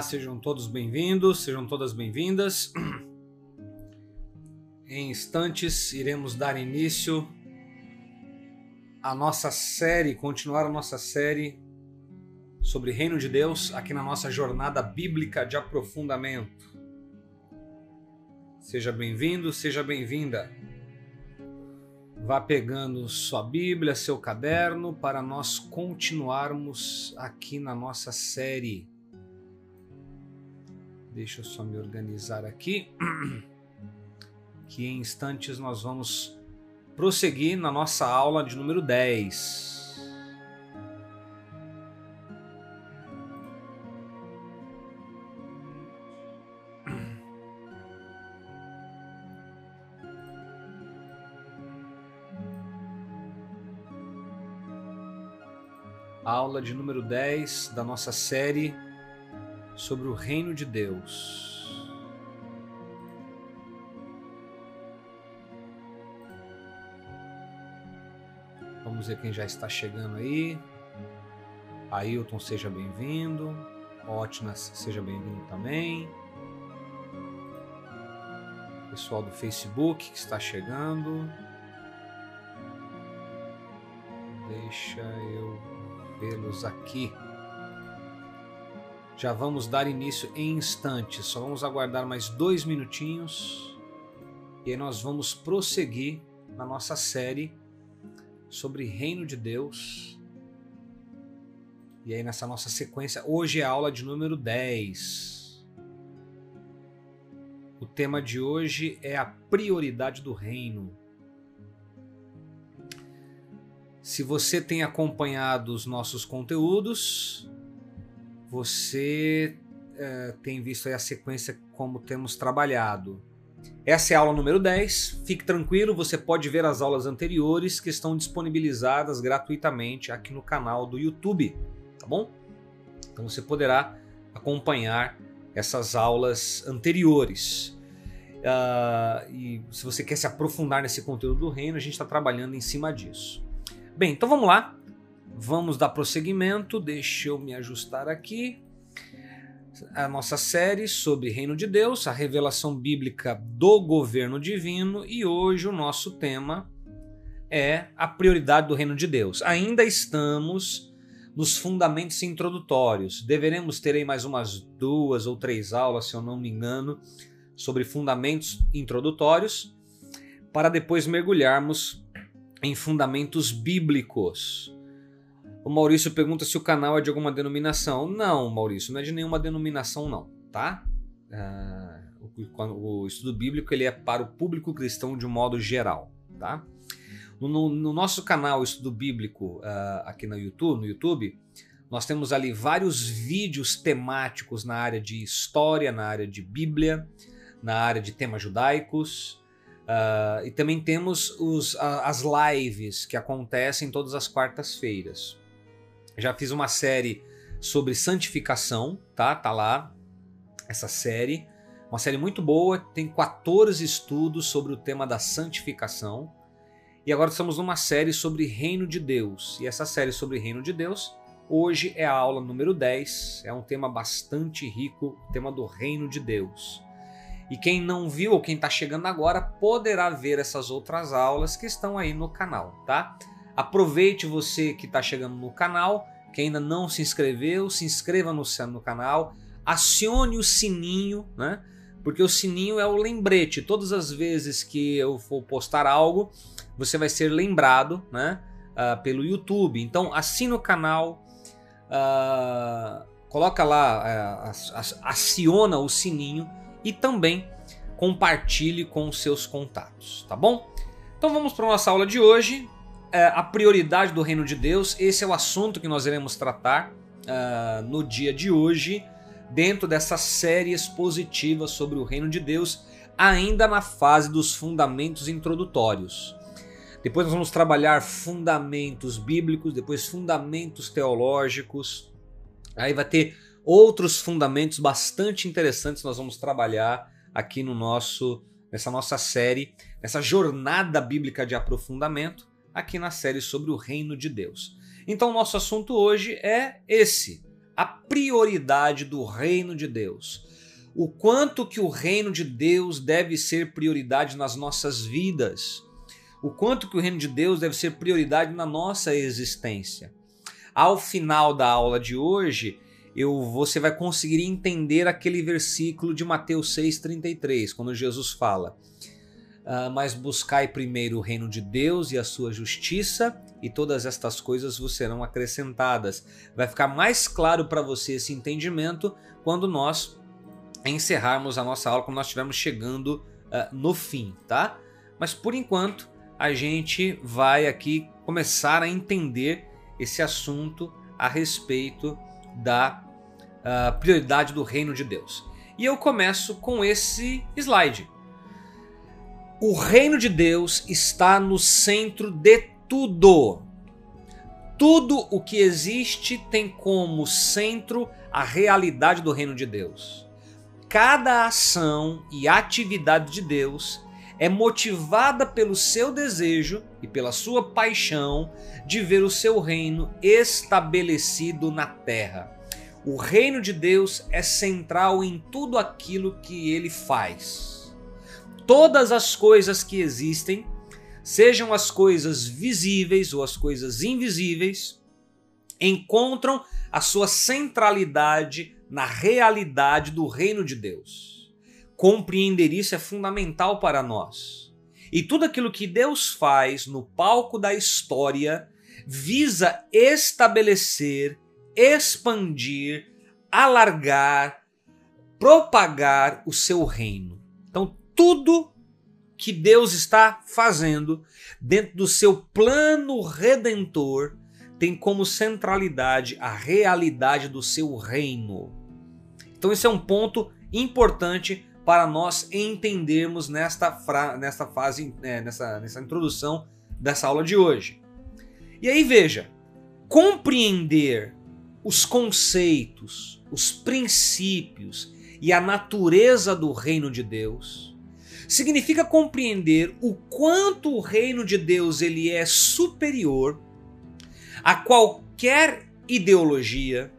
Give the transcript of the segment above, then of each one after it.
Olá, sejam todos bem-vindos, sejam todas bem-vindas. Em instantes iremos dar início à nossa série, continuar a nossa série sobre Reino de Deus aqui na nossa jornada bíblica de aprofundamento. Seja bem-vindo, seja bem-vinda. Vá pegando sua Bíblia, seu caderno, para nós continuarmos aqui na nossa série Deixa eu só me organizar aqui. Que em instantes nós vamos prosseguir na nossa aula de número 10. aula de número 10 da nossa série sobre o reino de Deus. Vamos ver quem já está chegando aí. Ailton, seja bem-vindo. Otnas, seja bem-vindo também. Pessoal do Facebook que está chegando. Deixa eu vê-los aqui. Já vamos dar início em instantes, só vamos aguardar mais dois minutinhos e aí nós vamos prosseguir na nossa série sobre Reino de Deus. E aí, nessa nossa sequência, hoje é a aula de número 10. O tema de hoje é a prioridade do reino. Se você tem acompanhado os nossos conteúdos, você é, tem visto a sequência como temos trabalhado. Essa é a aula número 10. Fique tranquilo, você pode ver as aulas anteriores que estão disponibilizadas gratuitamente aqui no canal do YouTube, tá bom? Então você poderá acompanhar essas aulas anteriores. Uh, e se você quer se aprofundar nesse conteúdo do reino, a gente está trabalhando em cima disso. Bem, então vamos lá. Vamos dar prosseguimento, deixa eu me ajustar aqui. A nossa série sobre Reino de Deus, a revelação bíblica do governo divino, e hoje o nosso tema é a prioridade do Reino de Deus. Ainda estamos nos fundamentos introdutórios. Deveremos ter aí mais umas duas ou três aulas, se eu não me engano, sobre fundamentos introdutórios, para depois mergulharmos em fundamentos bíblicos. O Maurício pergunta se o canal é de alguma denominação. Não, Maurício, não é de nenhuma denominação, não, tá? Uh, o, o, estudo bíblico ele é para o público cristão de um modo geral, tá? No, no nosso canal Estudo Bíblico uh, aqui no YouTube, no YouTube, nós temos ali vários vídeos temáticos na área de história, na área de Bíblia, na área de temas judaicos, uh, e também temos os, as lives que acontecem todas as quartas-feiras. Já fiz uma série sobre santificação, tá? Tá lá essa série. Uma série muito boa, tem 14 estudos sobre o tema da santificação. E agora estamos numa série sobre Reino de Deus. E essa série sobre Reino de Deus, hoje é a aula número 10. É um tema bastante rico, o tema do Reino de Deus. E quem não viu ou quem está chegando agora poderá ver essas outras aulas que estão aí no canal, tá? Aproveite você que está chegando no canal, que ainda não se inscreveu, se inscreva no, no canal, acione o sininho, né? Porque o sininho é o lembrete. Todas as vezes que eu for postar algo, você vai ser lembrado, né? Uh, pelo YouTube. Então assina o canal, uh, coloca lá, uh, aciona o sininho e também compartilhe com os seus contatos, tá bom? Então vamos para nossa aula de hoje é, a prioridade do reino de Deus. Esse é o assunto que nós iremos tratar uh, no dia de hoje, dentro dessa série expositiva sobre o reino de Deus, ainda na fase dos fundamentos introdutórios. Depois nós vamos trabalhar fundamentos bíblicos, depois fundamentos teológicos. Aí vai ter outros fundamentos bastante interessantes nós vamos trabalhar aqui no nosso nessa nossa série, nessa jornada bíblica de aprofundamento aqui na série sobre o reino de Deus. Então, nosso assunto hoje é esse: a prioridade do reino de Deus. O quanto que o reino de Deus deve ser prioridade nas nossas vidas. O quanto que o reino de Deus deve ser prioridade na nossa existência. Ao final da aula de hoje, eu, você vai conseguir entender aquele versículo de Mateus 6,33, quando Jesus fala: uh, Mas buscai primeiro o reino de Deus e a sua justiça, e todas estas coisas vos serão acrescentadas. Vai ficar mais claro para você esse entendimento quando nós encerrarmos a nossa aula, quando nós estivermos chegando uh, no fim, tá? Mas por enquanto, a gente vai aqui começar a entender esse assunto a respeito da uh, prioridade do reino de Deus. E eu começo com esse slide. O reino de Deus está no centro de tudo. Tudo o que existe tem como centro a realidade do reino de Deus. Cada ação e atividade de Deus é motivada pelo seu desejo e pela sua paixão de ver o seu reino estabelecido na terra. O reino de Deus é central em tudo aquilo que ele faz. Todas as coisas que existem, sejam as coisas visíveis ou as coisas invisíveis, encontram a sua centralidade na realidade do reino de Deus. Compreender isso é fundamental para nós. E tudo aquilo que Deus faz no palco da história visa estabelecer expandir, alargar, propagar o seu reino. Então, tudo que Deus está fazendo dentro do seu plano redentor tem como centralidade a realidade do seu reino. Então, esse é um ponto importante para nós entendermos nesta, nesta fase, é, nessa, nessa introdução dessa aula de hoje. E aí, veja, compreender os conceitos, os princípios e a natureza do reino de Deus, significa compreender o quanto o reino de Deus ele é superior a qualquer ideologia,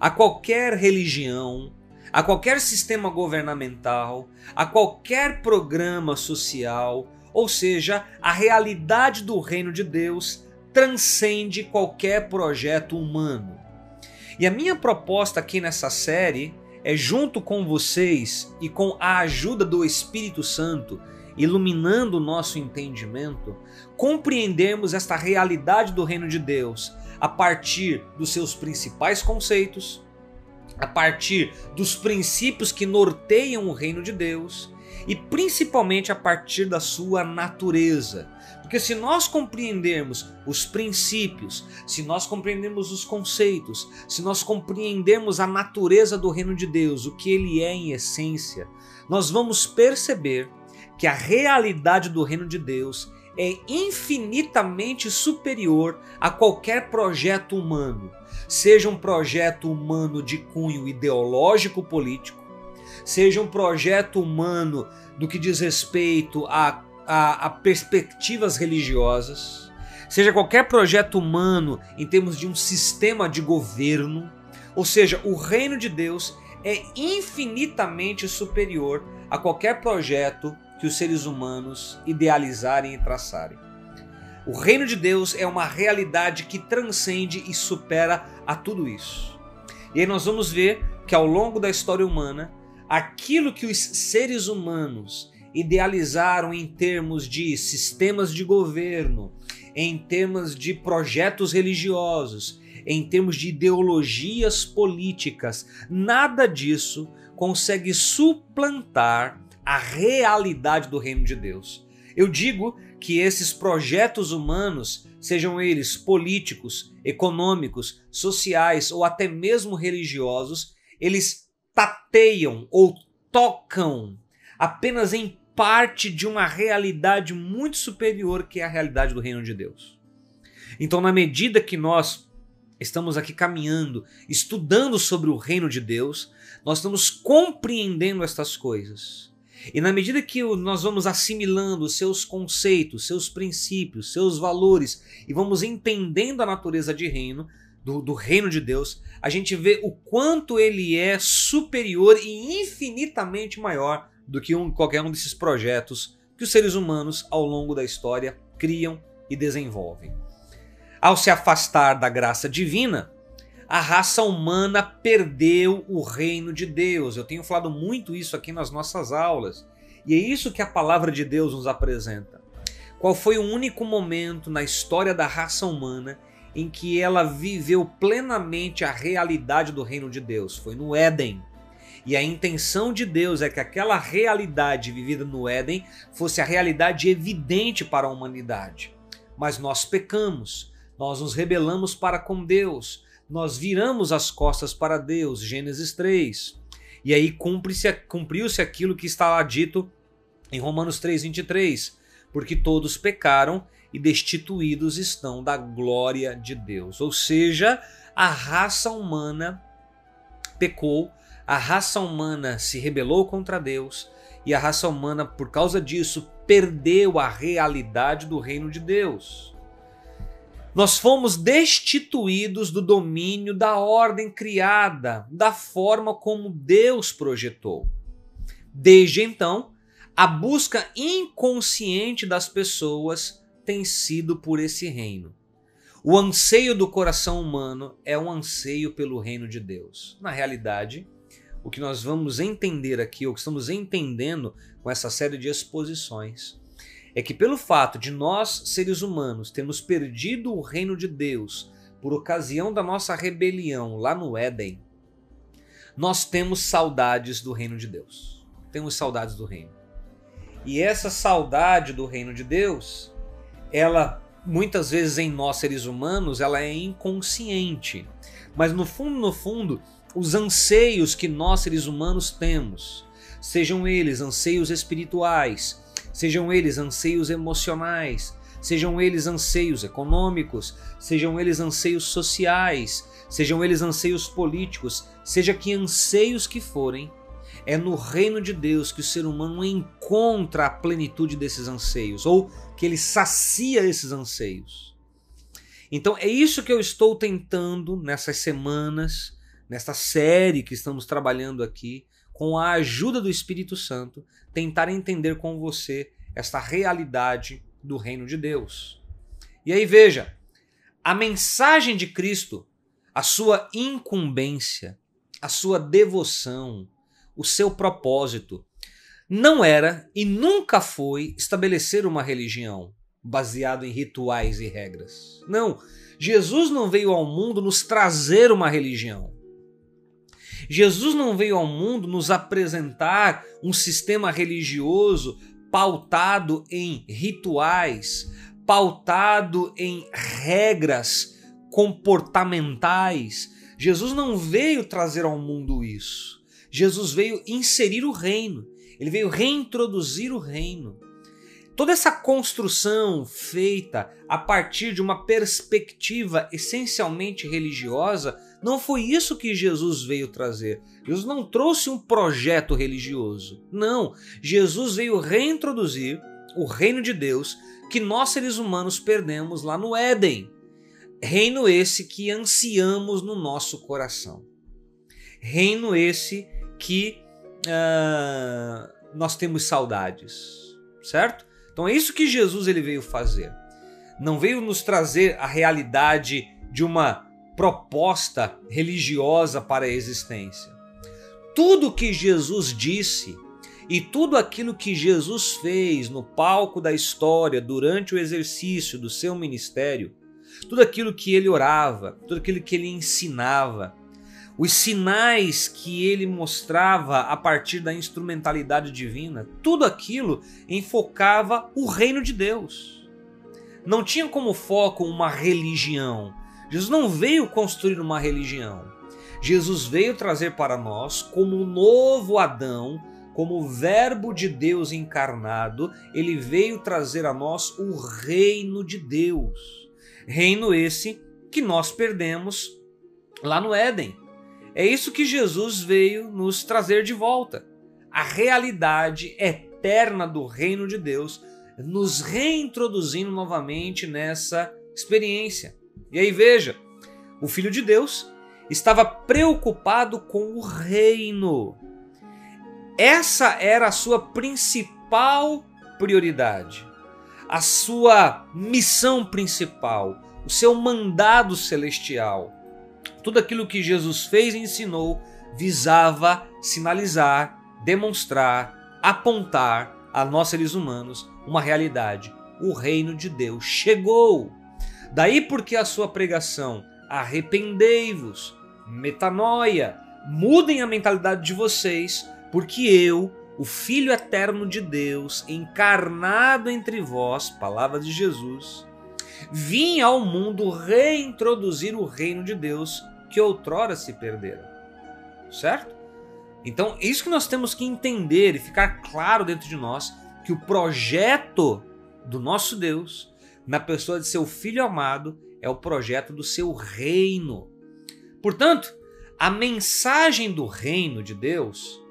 a qualquer religião, a qualquer sistema governamental, a qualquer programa social, ou seja, a realidade do reino de Deus transcende qualquer projeto humano. E a minha proposta aqui nessa série é, junto com vocês e com a ajuda do Espírito Santo, iluminando o nosso entendimento, compreendermos esta realidade do reino de Deus a partir dos seus principais conceitos, a partir dos princípios que norteiam o reino de Deus e principalmente a partir da sua natureza, porque se nós compreendermos os princípios, se nós compreendermos os conceitos, se nós compreendermos a natureza do reino de Deus, o que ele é em essência, nós vamos perceber que a realidade do reino de Deus é infinitamente superior a qualquer projeto humano, seja um projeto humano de cunho ideológico político, seja um projeto humano do que diz respeito a a, a perspectivas religiosas, seja qualquer projeto humano em termos de um sistema de governo, ou seja, o reino de Deus é infinitamente superior a qualquer projeto que os seres humanos idealizarem e traçarem. O reino de Deus é uma realidade que transcende e supera a tudo isso. E aí nós vamos ver que ao longo da história humana, aquilo que os seres humanos idealizaram em termos de sistemas de governo, em termos de projetos religiosos, em termos de ideologias políticas, nada disso consegue suplantar a realidade do reino de Deus. Eu digo que esses projetos humanos, sejam eles políticos, econômicos, sociais ou até mesmo religiosos, eles tateiam ou tocam apenas em parte de uma realidade muito superior que é a realidade do reino de Deus. Então, na medida que nós estamos aqui caminhando, estudando sobre o reino de Deus, nós estamos compreendendo estas coisas. E na medida que nós vamos assimilando seus conceitos, seus princípios, seus valores e vamos entendendo a natureza de reino, do, do reino de Deus, a gente vê o quanto ele é superior e infinitamente maior do que um, qualquer um desses projetos que os seres humanos ao longo da história criam e desenvolvem. Ao se afastar da graça divina, a raça humana perdeu o reino de Deus. Eu tenho falado muito isso aqui nas nossas aulas. E é isso que a palavra de Deus nos apresenta. Qual foi o único momento na história da raça humana em que ela viveu plenamente a realidade do reino de Deus? Foi no Éden. E a intenção de Deus é que aquela realidade vivida no Éden fosse a realidade evidente para a humanidade. Mas nós pecamos, nós nos rebelamos para com Deus, nós viramos as costas para Deus, Gênesis 3. E aí cumpriu-se aquilo que está lá dito em Romanos 3:23, porque todos pecaram e destituídos estão da glória de Deus. Ou seja, a raça humana pecou, a raça humana se rebelou contra Deus e a raça humana, por causa disso, perdeu a realidade do reino de Deus. Nós fomos destituídos do domínio da ordem criada, da forma como Deus projetou. Desde então, a busca inconsciente das pessoas tem sido por esse reino. O anseio do coração humano é um anseio pelo reino de Deus. Na realidade, o que nós vamos entender aqui, o que estamos entendendo com essa série de exposições, é que pelo fato de nós, seres humanos, termos perdido o reino de Deus por ocasião da nossa rebelião lá no Éden, nós temos saudades do reino de Deus. Temos saudades do reino. E essa saudade do reino de Deus, ela muitas vezes em nós seres humanos, ela é inconsciente. Mas no fundo, no fundo, os anseios que nós seres humanos temos, sejam eles anseios espirituais, sejam eles anseios emocionais, sejam eles anseios econômicos, sejam eles anseios sociais, sejam eles anseios políticos, seja que anseios que forem, é no reino de Deus que o ser humano encontra a plenitude desses anseios, ou que ele sacia esses anseios. Então é isso que eu estou tentando nessas semanas, nesta série que estamos trabalhando aqui, com a ajuda do Espírito Santo, tentar entender com você esta realidade do reino de Deus. E aí veja, a mensagem de Cristo, a sua incumbência, a sua devoção, o seu propósito, não era e nunca foi estabelecer uma religião baseado em rituais e regras. Não, Jesus não veio ao mundo nos trazer uma religião. Jesus não veio ao mundo nos apresentar um sistema religioso pautado em rituais, pautado em regras comportamentais. Jesus não veio trazer ao mundo isso. Jesus veio inserir o reino. Ele veio reintroduzir o reino. Toda essa construção feita a partir de uma perspectiva essencialmente religiosa não foi isso que Jesus veio trazer. Jesus não trouxe um projeto religioso. Não. Jesus veio reintroduzir o reino de Deus que nós seres humanos perdemos lá no Éden. Reino esse que ansiamos no nosso coração. Reino esse que uh, nós temos saudades, certo? Então é isso que Jesus ele veio fazer. Não veio nos trazer a realidade de uma proposta religiosa para a existência. Tudo que Jesus disse e tudo aquilo que Jesus fez no palco da história durante o exercício do seu ministério, tudo aquilo que ele orava, tudo aquilo que ele ensinava, os sinais que ele mostrava a partir da instrumentalidade divina, tudo aquilo enfocava o reino de Deus. Não tinha como foco uma religião, Jesus não veio construir uma religião. Jesus veio trazer para nós, como o novo Adão, como o Verbo de Deus encarnado, ele veio trazer a nós o reino de Deus. Reino esse que nós perdemos lá no Éden. É isso que Jesus veio nos trazer de volta. A realidade eterna do reino de Deus, nos reintroduzindo novamente nessa experiência. E aí veja, o Filho de Deus, estava preocupado com o reino. Essa era a sua principal prioridade, a sua missão principal, o seu mandado celestial. Tudo aquilo que Jesus fez e ensinou visava sinalizar, demonstrar, apontar a nós seres humanos uma realidade. O reino de Deus chegou. Daí porque a sua pregação, arrependei-vos, metanoia, mudem a mentalidade de vocês, porque eu, o Filho eterno de Deus, encarnado entre vós, palavra de Jesus, vim ao mundo reintroduzir o reino de Deus que outrora se perdera. Certo? Então, isso que nós temos que entender e ficar claro dentro de nós que o projeto do nosso Deus, na pessoa de seu filho amado, é o projeto do seu reino. Portanto, a mensagem do reino de Deus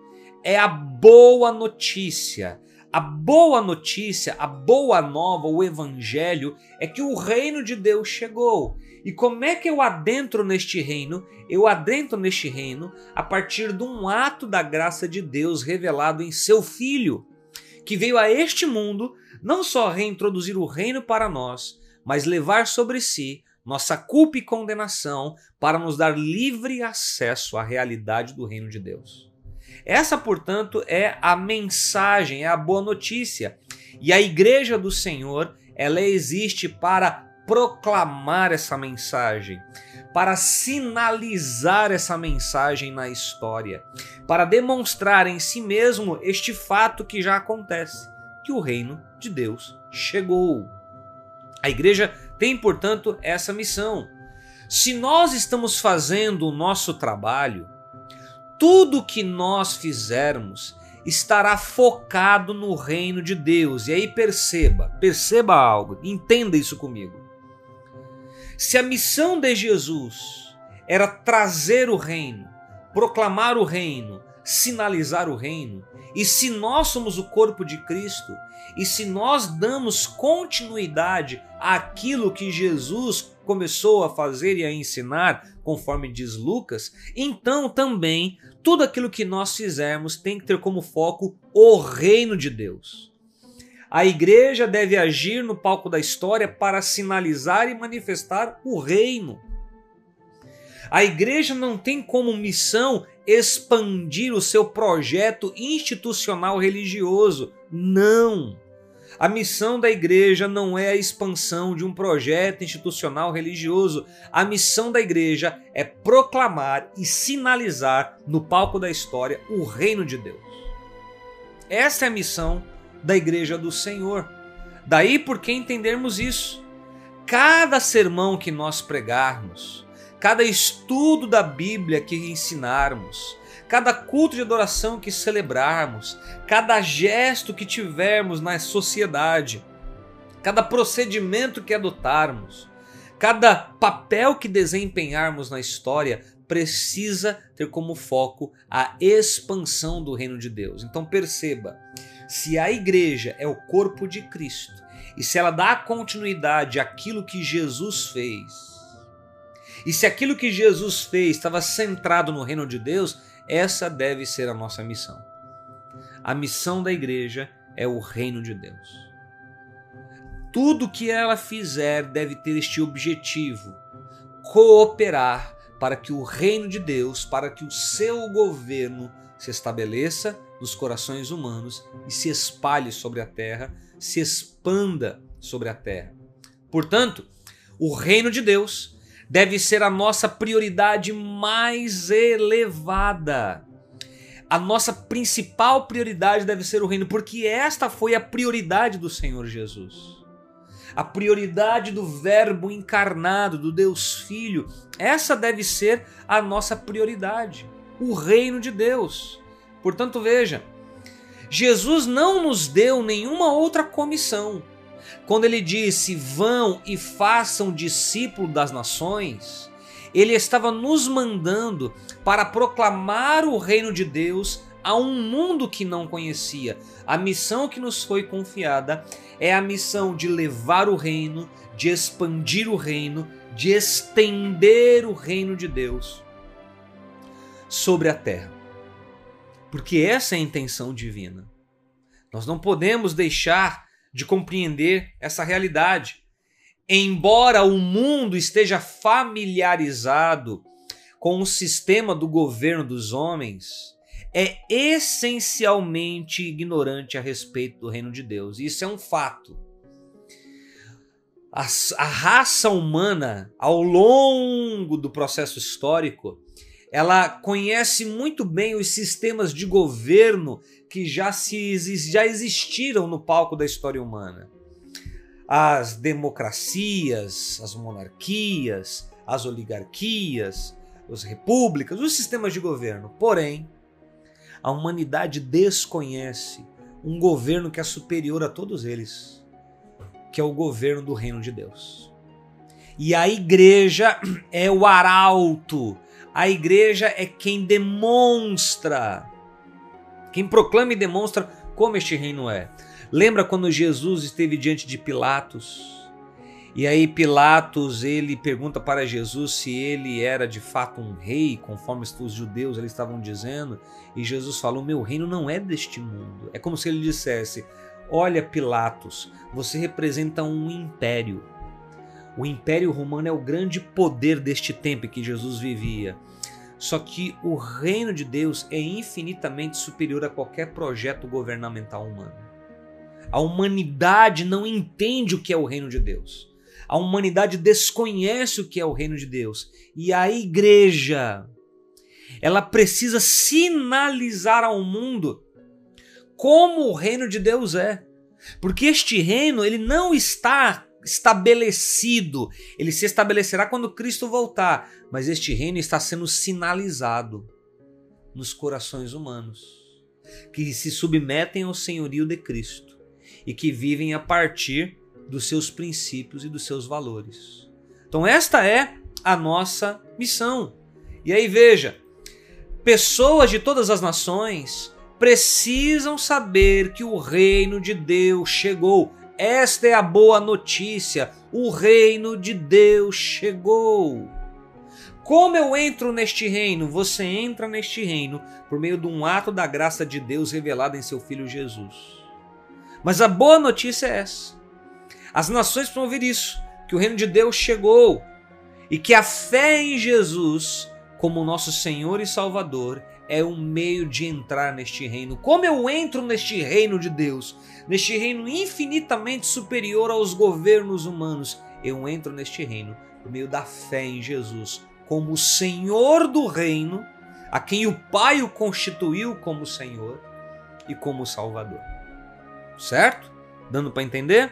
é a boa notícia. A boa notícia, a boa nova, o evangelho é que o reino de Deus chegou. E como é que eu adentro neste reino? Eu adentro neste reino a partir de um ato da graça de Deus revelado em seu Filho, que veio a este mundo não só reintroduzir o reino para nós, mas levar sobre si nossa culpa e condenação para nos dar livre acesso à realidade do reino de Deus. Essa, portanto, é a mensagem, é a boa notícia. E a igreja do Senhor, ela existe para proclamar essa mensagem, para sinalizar essa mensagem na história, para demonstrar em si mesmo este fato que já acontece, que o reino de Deus chegou. A igreja tem, portanto, essa missão. Se nós estamos fazendo o nosso trabalho, tudo que nós fizermos estará focado no reino de Deus. E aí perceba, perceba algo, entenda isso comigo. Se a missão de Jesus era trazer o reino, proclamar o reino, sinalizar o reino, e se nós somos o corpo de Cristo, e se nós damos continuidade àquilo que Jesus começou a fazer e a ensinar, conforme diz Lucas, então também tudo aquilo que nós fizermos tem que ter como foco o reino de Deus. A igreja deve agir no palco da história para sinalizar e manifestar o reino. A igreja não tem como missão expandir o seu projeto institucional religioso. Não! A missão da igreja não é a expansão de um projeto institucional religioso. A missão da igreja é proclamar e sinalizar no palco da história o reino de Deus. Essa é a missão da igreja do Senhor. Daí por que entendermos isso? Cada sermão que nós pregarmos, cada estudo da Bíblia que ensinarmos, cada culto de adoração que celebrarmos, cada gesto que tivermos na sociedade, cada procedimento que adotarmos, cada papel que desempenharmos na história precisa ter como foco a expansão do reino de Deus. Então perceba, se a igreja é o corpo de Cristo e se ela dá continuidade àquilo que Jesus fez, e se aquilo que Jesus fez estava centrado no reino de Deus, essa deve ser a nossa missão. A missão da igreja é o reino de Deus. Tudo que ela fizer deve ter este objetivo: cooperar para que o reino de Deus, para que o seu governo se estabeleça nos corações humanos e se espalhe sobre a terra, se expanda sobre a terra. Portanto, o reino de Deus deve ser a nossa prioridade mais elevada. A nossa principal prioridade deve ser o reino, porque esta foi a prioridade do Senhor Jesus. A prioridade do Verbo encarnado, do Deus Filho, essa deve ser a nossa prioridade, o reino de Deus. Portanto, veja, Jesus não nos deu nenhuma outra comissão quando ele disse vão e façam discípulo das nações, ele estava nos mandando para proclamar o reino de Deus a um mundo que não conhecia. A missão que nos foi confiada é a missão de levar o reino, de expandir o reino, de estender o reino de Deus sobre a terra. Porque essa é a intenção divina. Nós não podemos deixar de compreender essa realidade. Embora o mundo esteja familiarizado com o sistema do governo dos homens, é essencialmente ignorante a respeito do reino de Deus. Isso é um fato. A, a raça humana, ao longo do processo histórico, ela conhece muito bem os sistemas de governo que já, se, já existiram no palco da história humana. As democracias, as monarquias, as oligarquias, as repúblicas, os sistemas de governo. Porém, a humanidade desconhece um governo que é superior a todos eles, que é o governo do reino de Deus. E a igreja é o arauto, a igreja é quem demonstra, quem proclama e demonstra como este reino é. Lembra quando Jesus esteve diante de Pilatos? E aí Pilatos ele pergunta para Jesus se ele era de fato um rei, conforme os judeus eles estavam dizendo, e Jesus falou: "Meu reino não é deste mundo". É como se ele dissesse: "Olha Pilatos, você representa um império. O Império Romano é o grande poder deste tempo em que Jesus vivia. Só que o reino de Deus é infinitamente superior a qualquer projeto governamental humano. A humanidade não entende o que é o reino de Deus. A humanidade desconhece o que é o reino de Deus. E a igreja, ela precisa sinalizar ao mundo como o reino de Deus é. Porque este reino, ele não está estabelecido. Ele se estabelecerá quando Cristo voltar, mas este reino está sendo sinalizado nos corações humanos, que se submetem ao senhorio de Cristo e que vivem a partir dos seus princípios e dos seus valores. Então, esta é a nossa missão. E aí veja, pessoas de todas as nações precisam saber que o reino de Deus chegou. Esta é a boa notícia: o reino de Deus chegou. Como eu entro neste reino? Você entra neste reino por meio de um ato da graça de Deus revelado em seu Filho Jesus. Mas a boa notícia é essa: as nações precisam ouvir isso, que o reino de Deus chegou e que a fé em Jesus, como nosso Senhor e Salvador, é um meio de entrar neste reino. Como eu entro neste reino de Deus, neste reino infinitamente superior aos governos humanos? Eu entro neste reino por meio da fé em Jesus, como Senhor do reino, a quem o Pai o constituiu como Senhor e como Salvador. Certo? Dando para entender?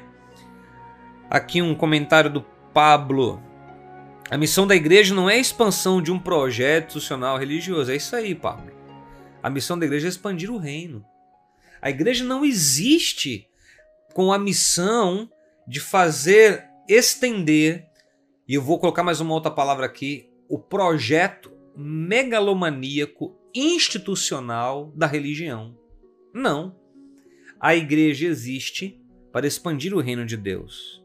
Aqui um comentário do Pablo. A missão da igreja não é a expansão de um projeto institucional religioso. É isso aí, Pablo. A missão da igreja é expandir o reino. A igreja não existe com a missão de fazer estender, e eu vou colocar mais uma outra palavra aqui, o projeto megalomaníaco institucional da religião. Não. A igreja existe para expandir o reino de Deus.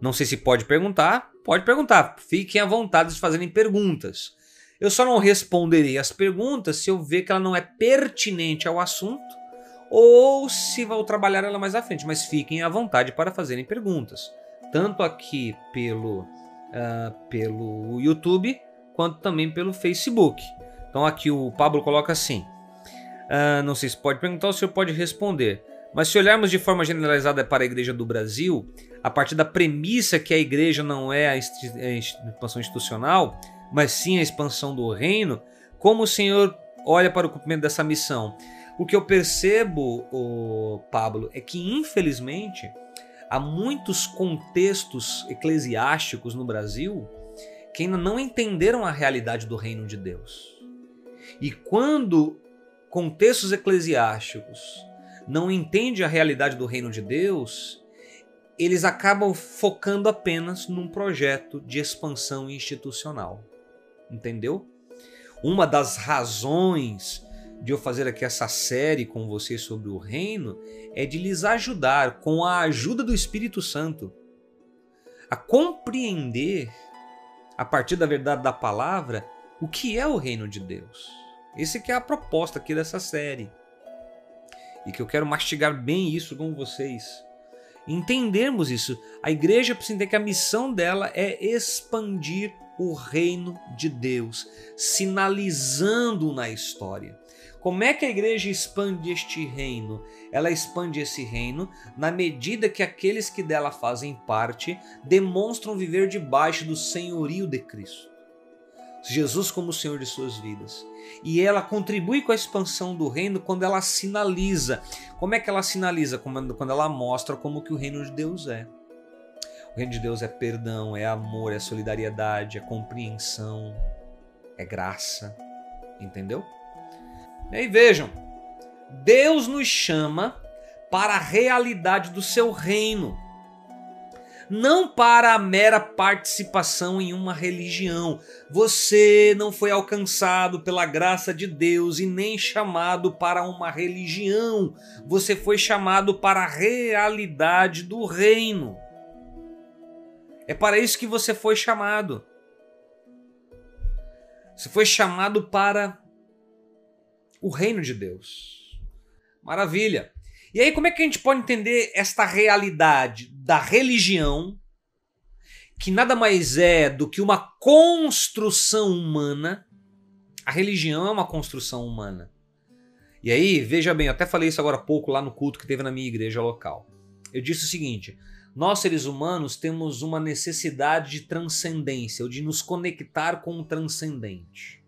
Não sei se pode perguntar. Pode perguntar. Fiquem à vontade de fazerem perguntas. Eu só não responderei as perguntas se eu ver que ela não é pertinente ao assunto ou se vou trabalhar ela mais à frente. Mas fiquem à vontade para fazerem perguntas, tanto aqui pelo, uh, pelo YouTube quanto também pelo Facebook. Então aqui o Pablo coloca assim: uh, não sei se pode perguntar ou se pode responder. Mas se olharmos de forma generalizada para a Igreja do Brasil, a partir da premissa que a igreja não é a expansão institucional, mas sim a expansão do reino, como o Senhor olha para o cumprimento dessa missão? O que eu percebo, oh, Pablo, é que infelizmente há muitos contextos eclesiásticos no Brasil que ainda não entenderam a realidade do reino de Deus. E quando contextos eclesiásticos não entendem a realidade do reino de Deus, eles acabam focando apenas num projeto de expansão institucional. Entendeu? Uma das razões de eu fazer aqui essa série com vocês sobre o reino é de lhes ajudar, com a ajuda do Espírito Santo, a compreender a partir da verdade da palavra, o que é o reino de Deus. Esse que é a proposta aqui dessa série. E que eu quero mastigar bem isso com vocês. Entendermos isso. A igreja precisa entender que a missão dela é expandir o reino de Deus, sinalizando na história. Como é que a igreja expande este reino? Ela expande esse reino na medida que aqueles que dela fazem parte demonstram viver debaixo do senhorio de Cristo. Jesus como Senhor de suas vidas. E ela contribui com a expansão do reino quando ela sinaliza. Como é que ela sinaliza? Quando ela mostra como que o reino de Deus é. O reino de Deus é perdão, é amor, é solidariedade, é compreensão, é graça. Entendeu? E vejam, Deus nos chama para a realidade do seu reino, não para a mera participação em uma religião. Você não foi alcançado pela graça de Deus e nem chamado para uma religião. Você foi chamado para a realidade do reino. É para isso que você foi chamado. Você foi chamado para o reino de Deus. Maravilha. E aí, como é que a gente pode entender esta realidade da religião, que nada mais é do que uma construção humana? A religião é uma construção humana. E aí, veja bem, eu até falei isso agora há pouco lá no culto que teve na minha igreja local. Eu disse o seguinte: nós seres humanos temos uma necessidade de transcendência, ou de nos conectar com o transcendente.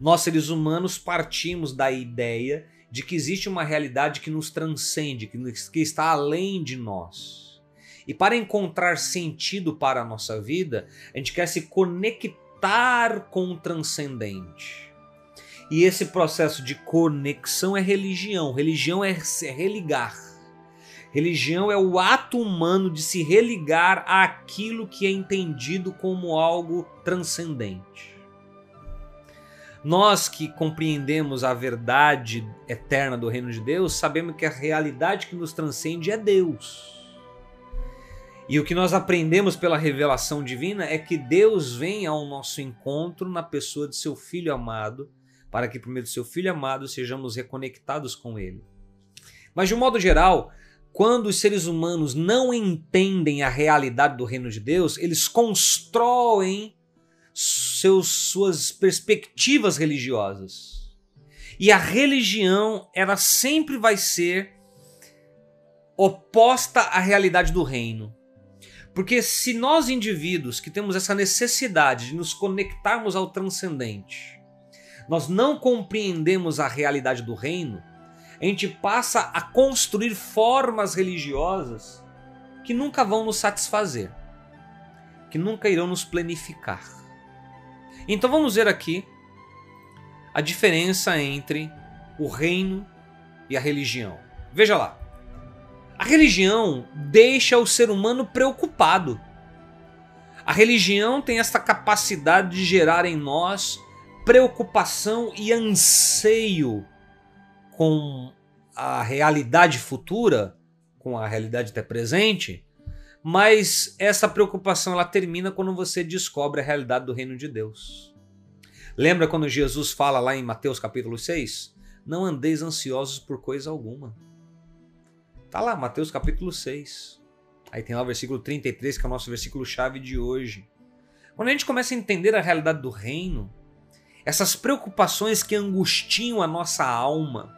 Nós, seres humanos, partimos da ideia de que existe uma realidade que nos transcende, que está além de nós. E para encontrar sentido para a nossa vida, a gente quer se conectar com o transcendente. E esse processo de conexão é religião. Religião é se religar. Religião é o ato humano de se religar àquilo que é entendido como algo transcendente. Nós que compreendemos a verdade eterna do reino de Deus, sabemos que a realidade que nos transcende é Deus. E o que nós aprendemos pela revelação divina é que Deus vem ao nosso encontro na pessoa de seu Filho amado, para que por meio do seu Filho amado sejamos reconectados com Ele. Mas de um modo geral, quando os seres humanos não entendem a realidade do reino de Deus, eles constroem seus, suas perspectivas religiosas. E a religião, ela sempre vai ser oposta à realidade do reino. Porque se nós indivíduos que temos essa necessidade de nos conectarmos ao transcendente, nós não compreendemos a realidade do reino, a gente passa a construir formas religiosas que nunca vão nos satisfazer, que nunca irão nos planificar. Então vamos ver aqui a diferença entre o reino e a religião. Veja lá. A religião deixa o ser humano preocupado. A religião tem essa capacidade de gerar em nós preocupação e anseio com a realidade futura, com a realidade até presente, mas essa preocupação ela termina quando você descobre a realidade do reino de Deus. Lembra quando Jesus fala lá em Mateus capítulo 6? Não andeis ansiosos por coisa alguma. Tá lá, Mateus capítulo 6. Aí tem lá o versículo 33, que é o nosso versículo chave de hoje. Quando a gente começa a entender a realidade do reino, essas preocupações que angustiam a nossa alma,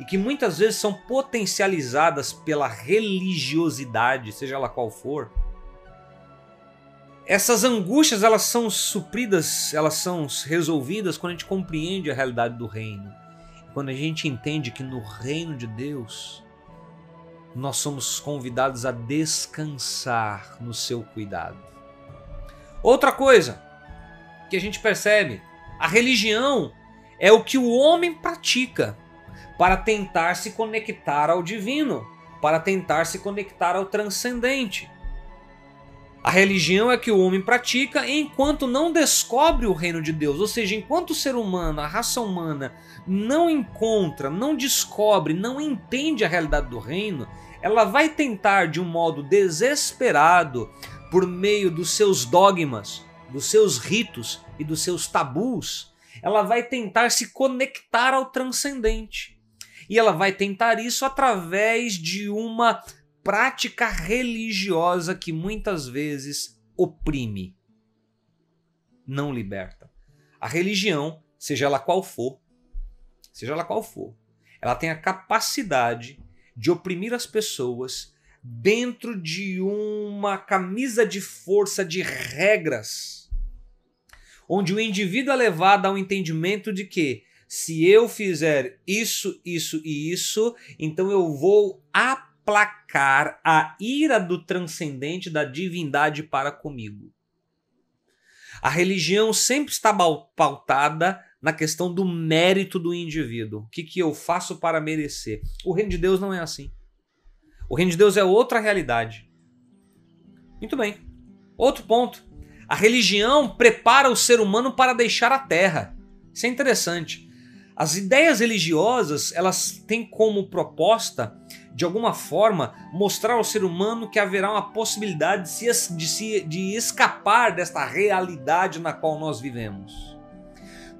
e que muitas vezes são potencializadas pela religiosidade, seja ela qual for. Essas angústias elas são supridas, elas são resolvidas quando a gente compreende a realidade do reino. Quando a gente entende que no reino de Deus nós somos convidados a descansar no seu cuidado. Outra coisa que a gente percebe, a religião é o que o homem pratica para tentar se conectar ao divino, para tentar se conectar ao transcendente. A religião é que o homem pratica enquanto não descobre o reino de Deus, ou seja, enquanto o ser humano, a raça humana, não encontra, não descobre, não entende a realidade do reino, ela vai tentar de um modo desesperado, por meio dos seus dogmas, dos seus ritos e dos seus tabus, ela vai tentar se conectar ao transcendente. E ela vai tentar isso através de uma prática religiosa que muitas vezes oprime, não liberta. A religião, seja ela qual for, seja ela qual for, ela tem a capacidade de oprimir as pessoas dentro de uma camisa de força de regras, onde o indivíduo é levado ao entendimento de que se eu fizer isso, isso e isso, então eu vou aplacar a ira do transcendente da divindade para comigo. A religião sempre está pautada na questão do mérito do indivíduo. O que, que eu faço para merecer? O reino de Deus não é assim. O reino de Deus é outra realidade. Muito bem. Outro ponto. A religião prepara o ser humano para deixar a terra. Isso é interessante. As ideias religiosas, elas têm como proposta, de alguma forma, mostrar ao ser humano que haverá uma possibilidade de, se, de, se, de escapar desta realidade na qual nós vivemos.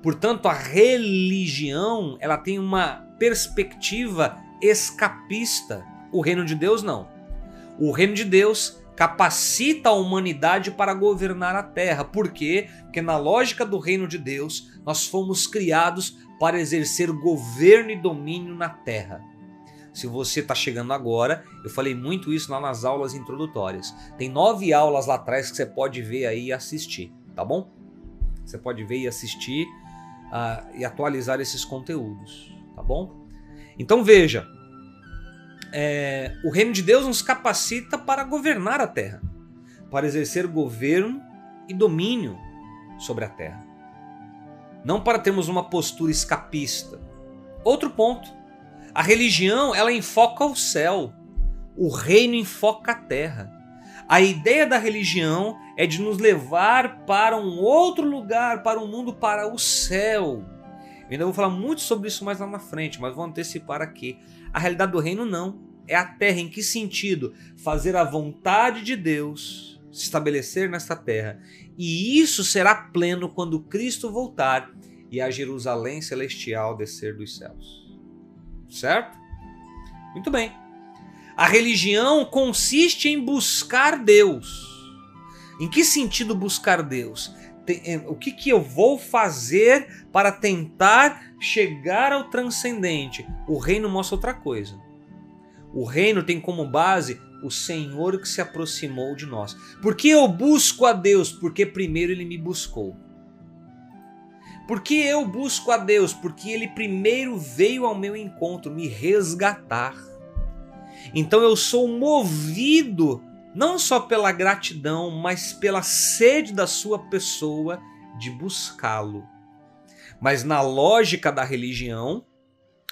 Portanto, a religião, ela tem uma perspectiva escapista o reino de Deus não. O reino de Deus capacita a humanidade para governar a terra. Por quê? Porque na lógica do reino de Deus, nós fomos criados para exercer governo e domínio na terra. Se você está chegando agora, eu falei muito isso lá nas aulas introdutórias. Tem nove aulas lá atrás que você pode ver aí e assistir, tá bom? Você pode ver e assistir uh, e atualizar esses conteúdos, tá bom? Então veja, é, o reino de Deus nos capacita para governar a terra, para exercer governo e domínio sobre a terra. Não para termos uma postura escapista. Outro ponto, a religião ela enfoca o céu, o reino enfoca a terra. A ideia da religião é de nos levar para um outro lugar, para um mundo, para o céu. Eu ainda vou falar muito sobre isso mais lá na frente, mas vou antecipar aqui. A realidade do reino não. É a terra em que sentido? Fazer a vontade de Deus se estabelecer nesta terra. E isso será pleno quando Cristo voltar e a Jerusalém celestial descer dos céus. Certo? Muito bem. A religião consiste em buscar Deus. Em que sentido buscar Deus? O que, que eu vou fazer para tentar chegar ao transcendente? O reino mostra outra coisa. O reino tem como base o Senhor que se aproximou de nós. Por que eu busco a Deus? Porque primeiro ele me buscou. Por que eu busco a Deus? Porque ele primeiro veio ao meu encontro me resgatar. Então eu sou movido não só pela gratidão, mas pela sede da sua pessoa de buscá-lo. Mas na lógica da religião,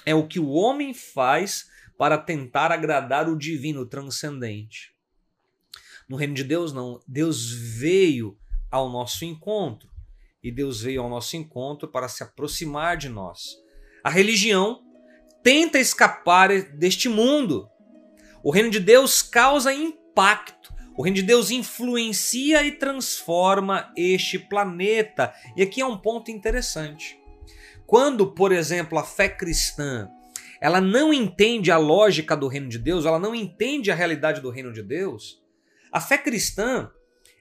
é o que o homem faz para tentar agradar o divino transcendente. No reino de Deus, não. Deus veio ao nosso encontro. E Deus veio ao nosso encontro para se aproximar de nós. A religião tenta escapar deste mundo. O reino de Deus causa impacto. O reino de Deus influencia e transforma este planeta. E aqui é um ponto interessante. Quando, por exemplo, a fé cristã ela não entende a lógica do reino de Deus, ela não entende a realidade do reino de Deus, a fé cristã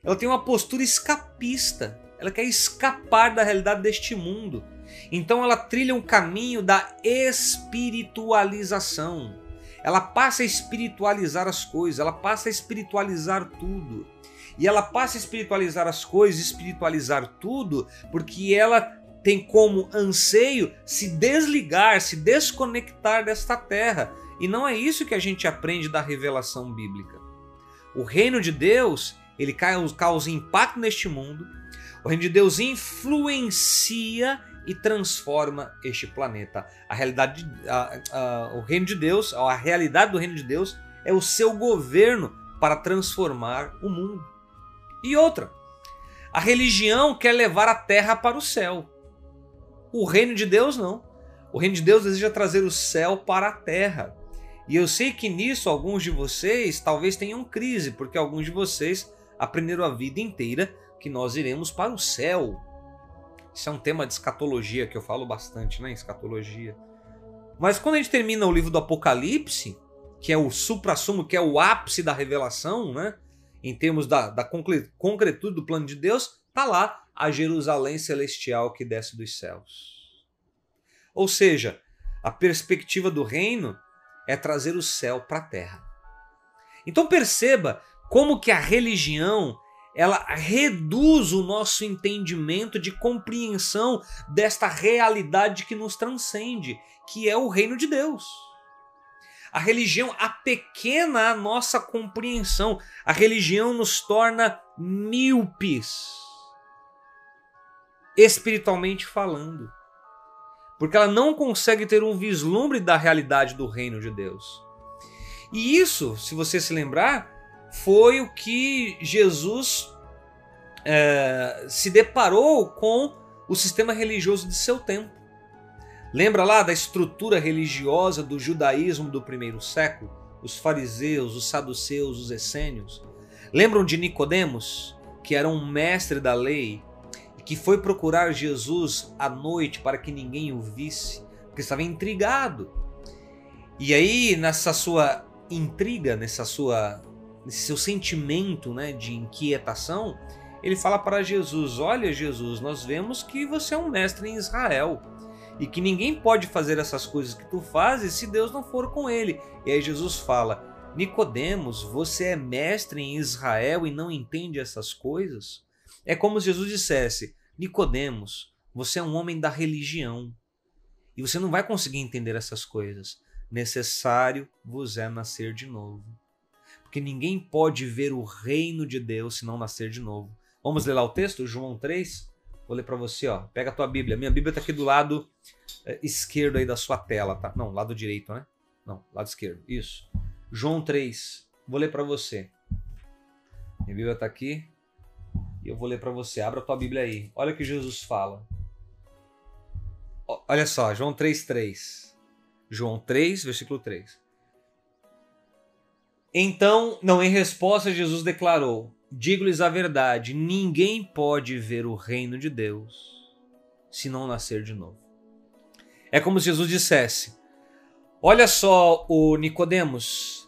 ela tem uma postura escapista. Ela quer escapar da realidade deste mundo. Então ela trilha um caminho da espiritualização. Ela passa a espiritualizar as coisas, ela passa a espiritualizar tudo. E ela passa a espiritualizar as coisas, espiritualizar tudo, porque ela tem como anseio se desligar, se desconectar desta terra. E não é isso que a gente aprende da revelação bíblica. O reino de Deus, ele causa impacto neste mundo. O reino de Deus influencia e transforma este planeta. A realidade, a, a, o reino de Deus, a realidade do reino de Deus é o seu governo para transformar o mundo. E outra, a religião quer levar a terra para o céu. O reino de Deus não. O reino de Deus deseja trazer o céu para a terra. E eu sei que nisso alguns de vocês talvez tenham crise, porque alguns de vocês aprenderam a vida inteira que nós iremos para o céu. Isso é um tema de escatologia que eu falo bastante, né? Escatologia. Mas quando a gente termina o livro do Apocalipse, que é o supra-sumo, que é o ápice da revelação, né? Em termos da, da concretude do plano de Deus, tá lá a Jerusalém celestial que desce dos céus. Ou seja, a perspectiva do reino é trazer o céu para a terra. Então perceba como que a religião ela reduz o nosso entendimento de compreensão desta realidade que nos transcende, que é o reino de Deus. A religião apequena a nossa compreensão. A religião nos torna míopes, espiritualmente falando. Porque ela não consegue ter um vislumbre da realidade do reino de Deus. E isso, se você se lembrar, foi o que Jesus é, se deparou com o sistema religioso de seu tempo. Lembra lá da estrutura religiosa do judaísmo do primeiro século? Os fariseus, os saduceus, os essênios. Lembram de Nicodemos, que era um mestre da lei, que foi procurar Jesus à noite para que ninguém o visse, porque estava intrigado. E aí, nessa sua intriga, nessa sua, nesse seu sentimento né, de inquietação, ele fala para Jesus: Olha, Jesus, nós vemos que você é um mestre em Israel e que ninguém pode fazer essas coisas que tu fazes se Deus não for com ele. E aí Jesus fala: Nicodemos, você é mestre em Israel e não entende essas coisas? É como se Jesus dissesse: Nicodemos, você é um homem da religião e você não vai conseguir entender essas coisas. Necessário vos é nascer de novo. Porque ninguém pode ver o reino de Deus se não nascer de novo. Vamos ler lá o texto, João 3. Vou ler para você, ó. Pega a tua Bíblia. Minha Bíblia está aqui do lado é, esquerdo aí da sua tela, tá? Não, lado direito, né? Não, lado esquerdo. Isso. João 3. Vou ler para você. Minha Bíblia está aqui. E eu vou ler para você. Abra a tua Bíblia aí. Olha o que Jesus fala. Olha só, João 3:3. João 3, versículo 3. Então, não, em resposta, Jesus declarou: Digo-lhes a verdade, ninguém pode ver o reino de Deus se não nascer de novo. É como se Jesus dissesse: Olha só, o Nicodemos,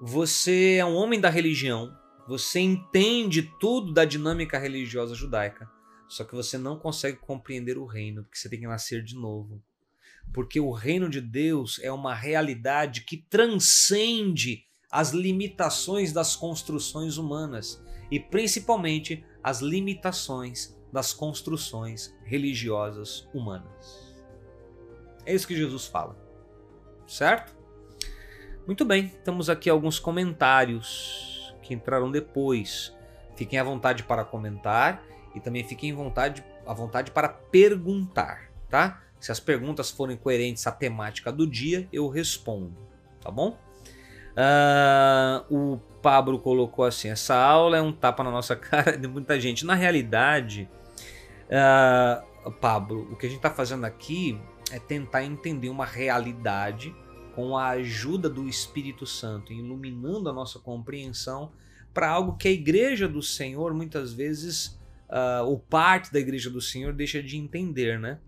você é um homem da religião, você entende tudo da dinâmica religiosa judaica, só que você não consegue compreender o reino, porque você tem que nascer de novo. Porque o reino de Deus é uma realidade que transcende as limitações das construções humanas e principalmente as limitações das construções religiosas humanas. É isso que Jesus fala. Certo? Muito bem, temos aqui alguns comentários que entraram depois. Fiquem à vontade para comentar e também fiquem à vontade, à vontade para perguntar, tá? Se as perguntas forem coerentes à temática do dia, eu respondo, tá bom? Uh, o Pablo colocou assim: essa aula é um tapa na nossa cara de muita gente. Na realidade, uh, Pablo, o que a gente está fazendo aqui é tentar entender uma realidade com a ajuda do Espírito Santo, iluminando a nossa compreensão para algo que a igreja do Senhor muitas vezes, uh, ou parte da igreja do Senhor, deixa de entender, né?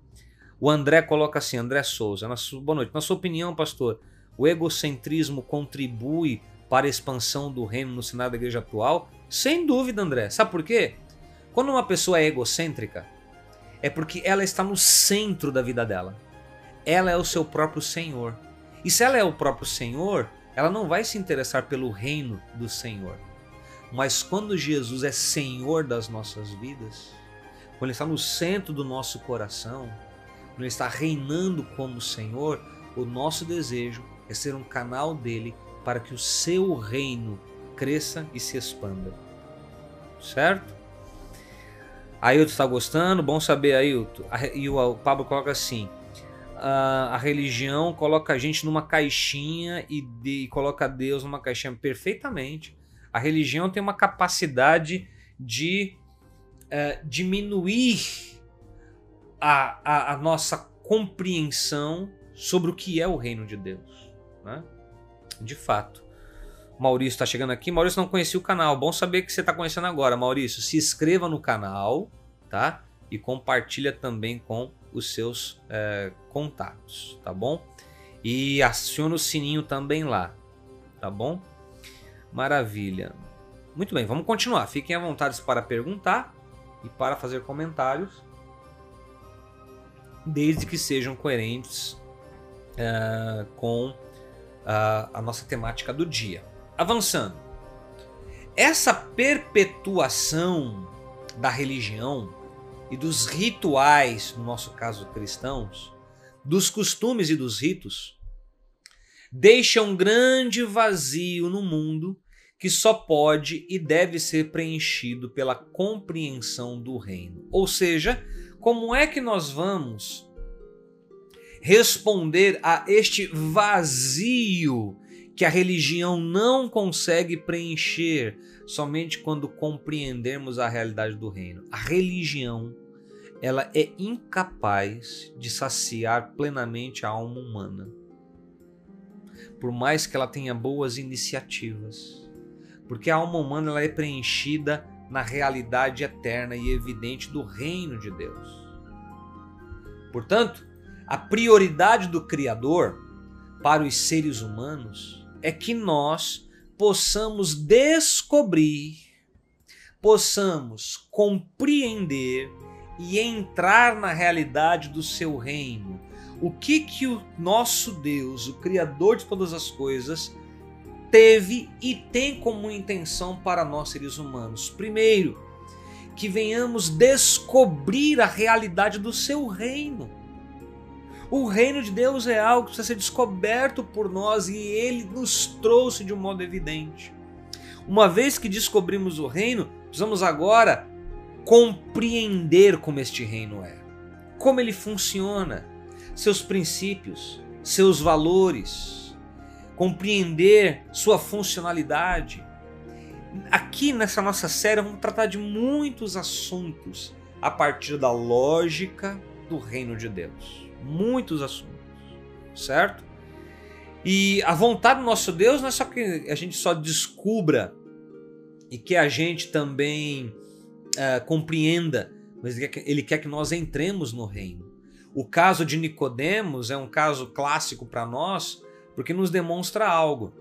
O André coloca assim, André Souza, na sua, boa noite. Na sua opinião, pastor, o egocentrismo contribui para a expansão do reino no cenário da igreja atual? Sem dúvida, André. Sabe por quê? Quando uma pessoa é egocêntrica, é porque ela está no centro da vida dela. Ela é o seu próprio Senhor. E se ela é o próprio Senhor, ela não vai se interessar pelo reino do Senhor. Mas quando Jesus é Senhor das nossas vidas, quando Ele está no centro do nosso coração, quando Ele está reinando como Senhor, o nosso desejo é ser um canal dele para que o seu reino cresça e se expanda. Certo? Ailton está gostando, bom saber, Ailton. E o Pablo coloca assim: a, a religião coloca a gente numa caixinha e, de, e coloca Deus numa caixinha perfeitamente. A religião tem uma capacidade de é, diminuir a, a, a, nossa compreensão sobre o que é o reino de Deus. Né? De fato. Maurício está chegando aqui. Maurício não conhecia o canal. Bom saber que você está conhecendo agora, Maurício. Se inscreva no canal, tá? E compartilha também com os seus é, contatos, tá bom? E aciona o sininho também lá, tá bom? Maravilha. Muito bem, vamos continuar. Fiquem à vontade para perguntar e para fazer comentários, desde que sejam coerentes uh, com uh, a nossa temática do dia. Avançando. Essa perpetuação da religião e dos rituais, no nosso caso cristãos, dos costumes e dos ritos, deixa um grande vazio no mundo que só pode e deve ser preenchido pela compreensão do reino. Ou seja, como é que nós vamos responder a este vazio que a religião não consegue preencher somente quando compreendermos a realidade do reino. A religião, ela é incapaz de saciar plenamente a alma humana. Por mais que ela tenha boas iniciativas, porque a alma humana ela é preenchida na realidade eterna e evidente do reino de Deus. Portanto, a prioridade do Criador para os seres humanos é que nós possamos descobrir, possamos compreender e entrar na realidade do seu reino. O que que o nosso Deus, o criador de todas as coisas, teve e tem como intenção para nós seres humanos? Primeiro, que venhamos descobrir a realidade do seu reino. O reino de Deus é algo que precisa ser descoberto por nós e ele nos trouxe de um modo evidente. Uma vez que descobrimos o reino, precisamos agora compreender como este reino é, como ele funciona, seus princípios, seus valores, compreender sua funcionalidade. Aqui nessa nossa série vamos tratar de muitos assuntos a partir da lógica do reino de Deus muitos assuntos, certo? E a vontade do nosso Deus não é só que a gente só descubra e que a gente também uh, compreenda, mas ele quer, que, ele quer que nós entremos no reino. O caso de Nicodemos é um caso clássico para nós, porque nos demonstra algo.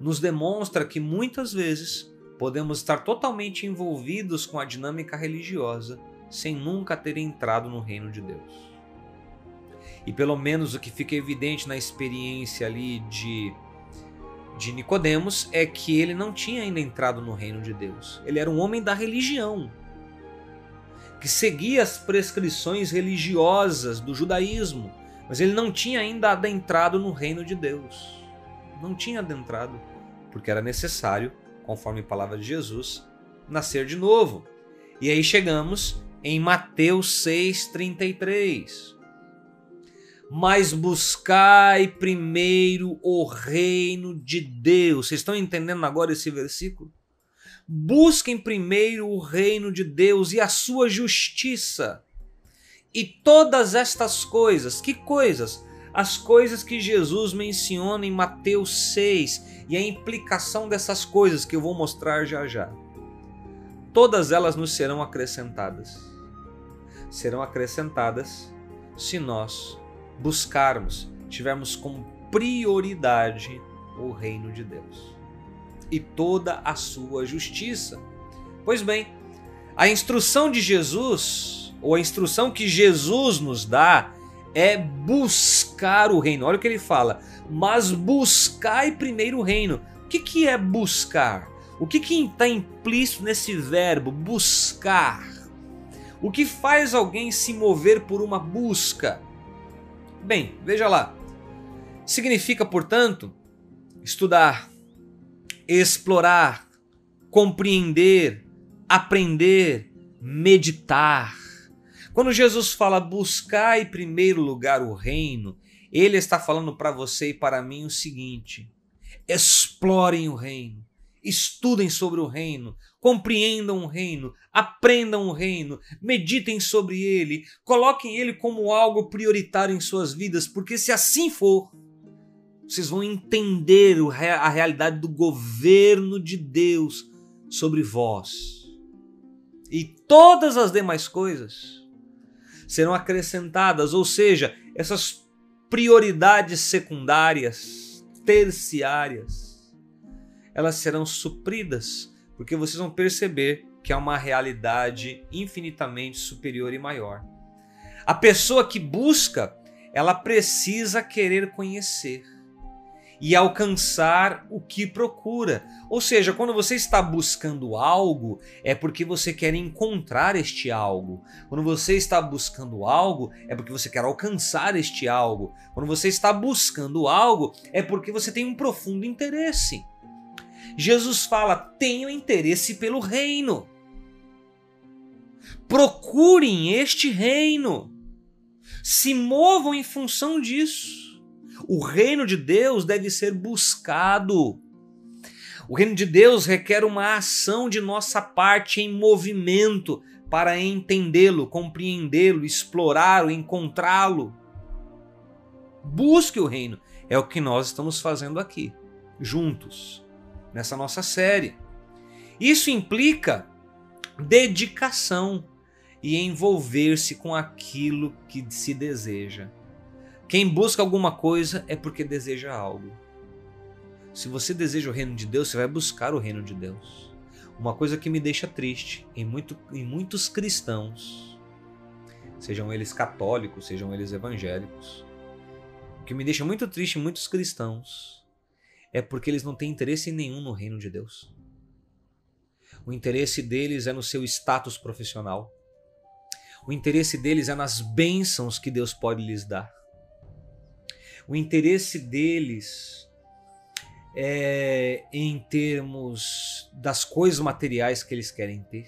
Nos demonstra que muitas vezes podemos estar totalmente envolvidos com a dinâmica religiosa sem nunca ter entrado no reino de Deus. E pelo menos o que fica evidente na experiência ali de de Nicodemos é que ele não tinha ainda entrado no reino de Deus. Ele era um homem da religião, que seguia as prescrições religiosas do judaísmo, mas ele não tinha ainda adentrado no reino de Deus. Não tinha adentrado, porque era necessário, conforme a palavra de Jesus, nascer de novo. E aí chegamos em Mateus 6:33 mas buscai primeiro o reino de Deus. Vocês estão entendendo agora esse versículo? Busquem primeiro o reino de Deus e a sua justiça. E todas estas coisas, que coisas? As coisas que Jesus menciona em Mateus 6 e a implicação dessas coisas que eu vou mostrar já já. Todas elas nos serão acrescentadas. Serão acrescentadas se nós buscarmos, tivermos como prioridade o reino de Deus e toda a sua justiça. Pois bem, a instrução de Jesus, ou a instrução que Jesus nos dá, é buscar o reino. Olha o que ele fala, mas buscai primeiro o reino. O que, que é buscar? O que está implícito nesse verbo, buscar? O que faz alguém se mover por uma busca? Bem, veja lá. Significa, portanto, estudar, explorar, compreender, aprender, meditar. Quando Jesus fala buscar em primeiro lugar o reino, ele está falando para você e para mim o seguinte: explorem o reino, estudem sobre o reino, compreendam o reino, aprendam o reino, meditem sobre ele, coloquem ele como algo prioritário em suas vidas, porque se assim for, Vocês vão entender a realidade do governo de Deus sobre vós. E todas as demais coisas serão acrescentadas, ou seja, essas prioridades secundárias, terciárias, elas serão supridas, porque vocês vão perceber que é uma realidade infinitamente superior e maior. A pessoa que busca, ela precisa querer conhecer e alcançar o que procura. Ou seja, quando você está buscando algo, é porque você quer encontrar este algo. Quando você está buscando algo, é porque você quer alcançar este algo. Quando você está buscando algo, é porque você tem um profundo interesse. Jesus fala: tenham interesse pelo reino. Procurem este reino. Se movam em função disso. O reino de Deus deve ser buscado. O reino de Deus requer uma ação de nossa parte em movimento para entendê-lo, compreendê-lo, explorá-lo, encontrá-lo. Busque o reino. É o que nós estamos fazendo aqui, juntos, nessa nossa série. Isso implica dedicação e envolver-se com aquilo que se deseja. Quem busca alguma coisa é porque deseja algo. Se você deseja o reino de Deus, você vai buscar o reino de Deus. Uma coisa que me deixa triste em, muito, em muitos cristãos, sejam eles católicos, sejam eles evangélicos, o que me deixa muito triste em muitos cristãos é porque eles não têm interesse nenhum no reino de Deus. O interesse deles é no seu status profissional. O interesse deles é nas bênçãos que Deus pode lhes dar. O interesse deles é em termos das coisas materiais que eles querem ter.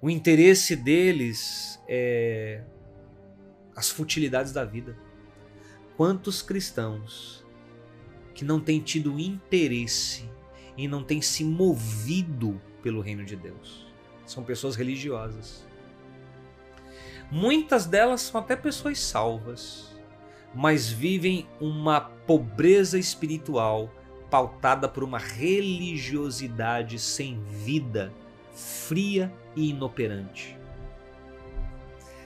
O interesse deles é as futilidades da vida. Quantos cristãos que não têm tido interesse e não têm se movido pelo reino de Deus? São pessoas religiosas. Muitas delas são até pessoas salvas mas vivem uma pobreza espiritual pautada por uma religiosidade sem vida, fria e inoperante.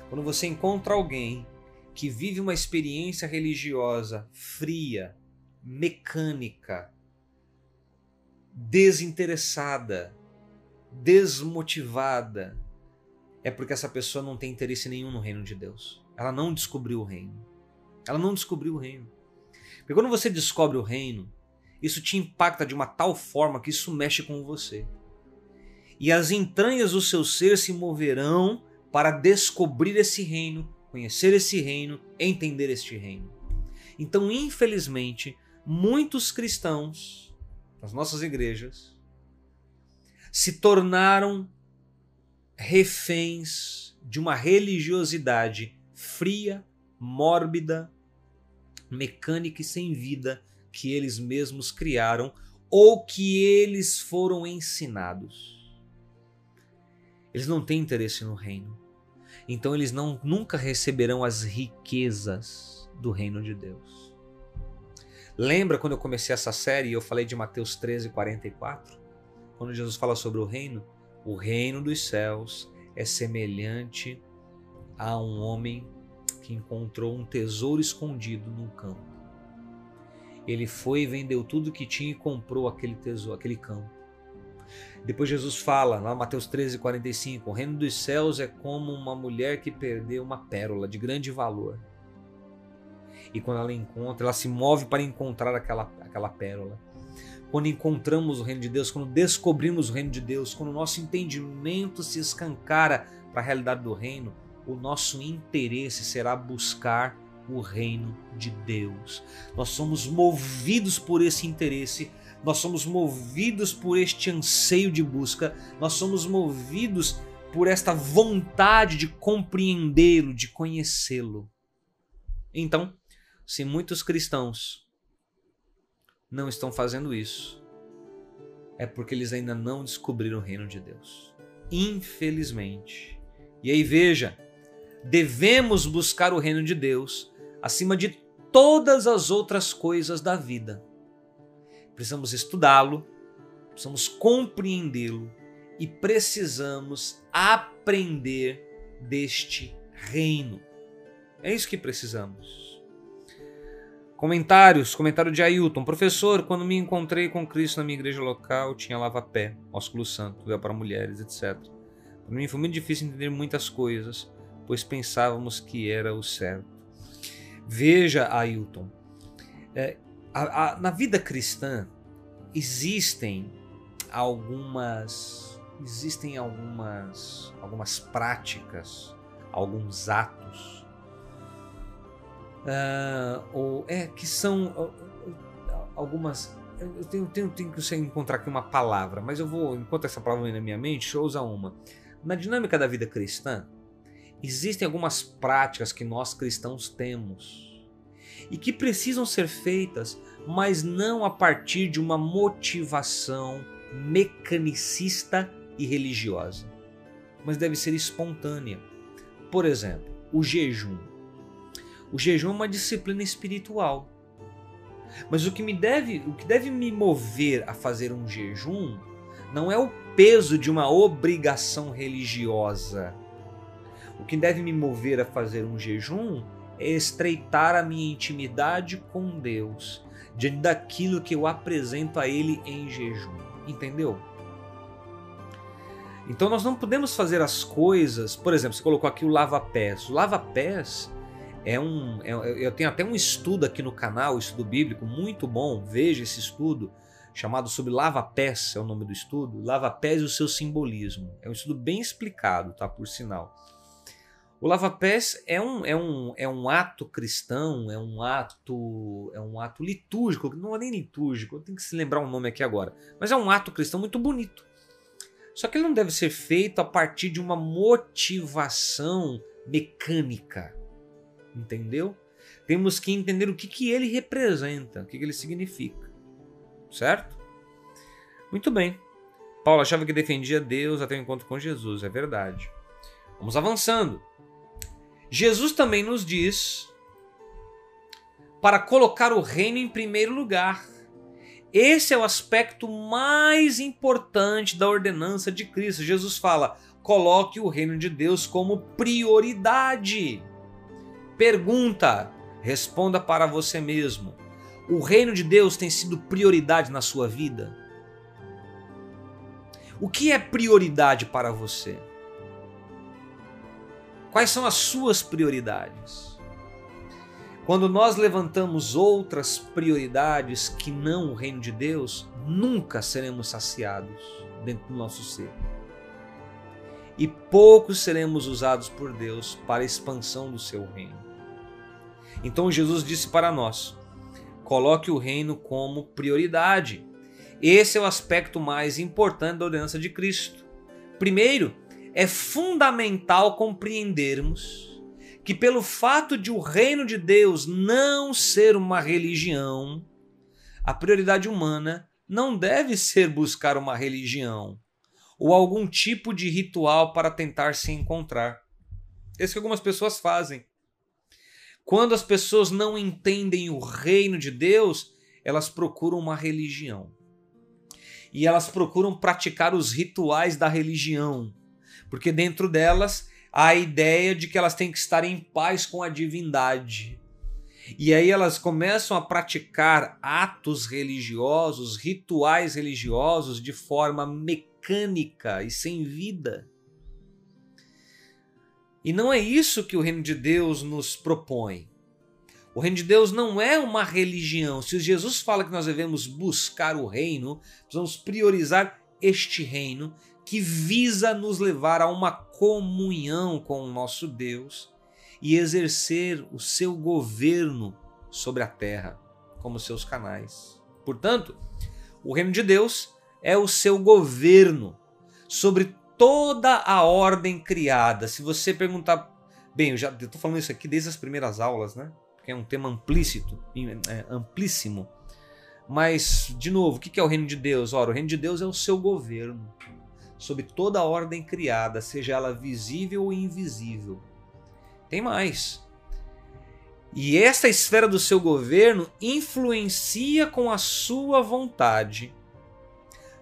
Quando você encontra alguém que vive uma experiência religiosa fria, mecânica, desinteressada, desmotivada, é porque essa pessoa não tem interesse nenhum no reino de Deus. Ela não descobriu o reino. Ela não descobriu o reino. Porque quando você descobre o reino, isso te impacta de uma tal forma que isso mexe com você. E as entranhas do seu ser se moverão para descobrir esse reino, conhecer esse reino, entender este reino. Então, infelizmente, muitos cristãos nas nossas igrejas se tornaram reféns de uma religiosidade fria, mórbida, mecânica e sem vida que eles mesmos criaram ou que eles foram ensinados. Eles não têm interesse no reino. Então eles não nunca receberão as riquezas do reino de Deus. Lembra quando eu comecei essa série e eu falei de Mateus 13, 44? Quando Jesus fala sobre o reino? O reino dos céus é semelhante a um homem que encontrou um tesouro escondido num campo. Ele foi e vendeu tudo que tinha e comprou aquele tesouro, aquele campo. Depois Jesus fala, lá Mateus 13, 45, o reino dos céus é como uma mulher que perdeu uma pérola de grande valor. E quando ela encontra, ela se move para encontrar aquela, aquela pérola. Quando encontramos o reino de Deus, quando descobrimos o reino de Deus, quando o nosso entendimento se escancara para a realidade do reino, o nosso interesse será buscar o reino de Deus. Nós somos movidos por esse interesse, nós somos movidos por este anseio de busca, nós somos movidos por esta vontade de compreendê-lo, de conhecê-lo. Então, se muitos cristãos não estão fazendo isso, é porque eles ainda não descobriram o reino de Deus. Infelizmente. E aí veja, devemos buscar o reino de Deus acima de todas as outras coisas da vida. Precisamos estudá-lo, precisamos compreendê-lo e precisamos aprender deste reino. É isso que precisamos. Comentários, comentário de Ailton. Professor, quando me encontrei com Cristo na minha igreja local, tinha lava-pé, ósculo santo, véu para mulheres, etc. Para mim foi muito difícil entender muitas coisas, pois pensávamos que era o certo. Veja, Ailton, é, a, a, na vida cristã existem algumas existem algumas algumas práticas, alguns atos uh, ou é que são algumas eu tenho, tenho, tenho que encontrar aqui uma palavra, mas eu vou, enquanto essa palavra vem na minha mente, deixa eu usar uma. Na dinâmica da vida cristã, existem algumas práticas que nós cristãos temos e que precisam ser feitas, mas não a partir de uma motivação mecanicista e religiosa, mas deve ser espontânea. Por exemplo, o jejum. O jejum é uma disciplina espiritual. Mas o que me deve, o que deve me mover a fazer um jejum não é o peso de uma obrigação religiosa. O que deve me mover a fazer um jejum é estreitar a minha intimidade com Deus, diante daquilo que eu apresento a Ele em jejum. Entendeu? Então nós não podemos fazer as coisas, por exemplo, você colocou aqui o lava-pés. O lava-pés é um. É, eu tenho até um estudo aqui no canal, estudo bíblico, muito bom. Veja esse estudo, chamado sobre lava-pés, é o nome do estudo. Lava-pés e o seu simbolismo. É um estudo bem explicado, tá? Por sinal. O lava-pés é um, é, um, é um ato cristão, é um ato é um ato litúrgico, não é nem litúrgico, eu tenho que se lembrar o um nome aqui agora, mas é um ato cristão muito bonito. Só que ele não deve ser feito a partir de uma motivação mecânica, entendeu? Temos que entender o que, que ele representa, o que, que ele significa, certo? Muito bem. Paulo achava que defendia Deus até o encontro com Jesus, é verdade. Vamos avançando. Jesus também nos diz para colocar o reino em primeiro lugar. Esse é o aspecto mais importante da ordenança de Cristo. Jesus fala: coloque o reino de Deus como prioridade. Pergunta, responda para você mesmo: o reino de Deus tem sido prioridade na sua vida? O que é prioridade para você? Quais são as suas prioridades? Quando nós levantamos outras prioridades que não o reino de Deus, nunca seremos saciados dentro do nosso ser. E poucos seremos usados por Deus para a expansão do seu reino. Então Jesus disse para nós: coloque o reino como prioridade. Esse é o aspecto mais importante da ordenança de Cristo. Primeiro, é fundamental compreendermos que, pelo fato de o reino de Deus não ser uma religião, a prioridade humana não deve ser buscar uma religião ou algum tipo de ritual para tentar se encontrar. Isso que algumas pessoas fazem. Quando as pessoas não entendem o reino de Deus, elas procuram uma religião. E elas procuram praticar os rituais da religião porque dentro delas há a ideia de que elas têm que estar em paz com a divindade. E aí elas começam a praticar atos religiosos, rituais religiosos de forma mecânica e sem vida. E não é isso que o reino de Deus nos propõe. O reino de Deus não é uma religião. Se Jesus fala que nós devemos buscar o reino, precisamos priorizar este reino que visa nos levar a uma comunhão com o nosso Deus e exercer o seu governo sobre a terra como seus canais. Portanto, o reino de Deus é o seu governo sobre toda a ordem criada. Se você perguntar, bem, eu já estou falando isso aqui desde as primeiras aulas, né? Porque é um tema amplícito, é, amplíssimo. Mas, de novo, o que é o reino de Deus? Ora, o reino de Deus é o seu governo sobre toda a ordem criada, seja ela visível ou invisível. Tem mais. E esta esfera do seu governo influencia com a sua vontade,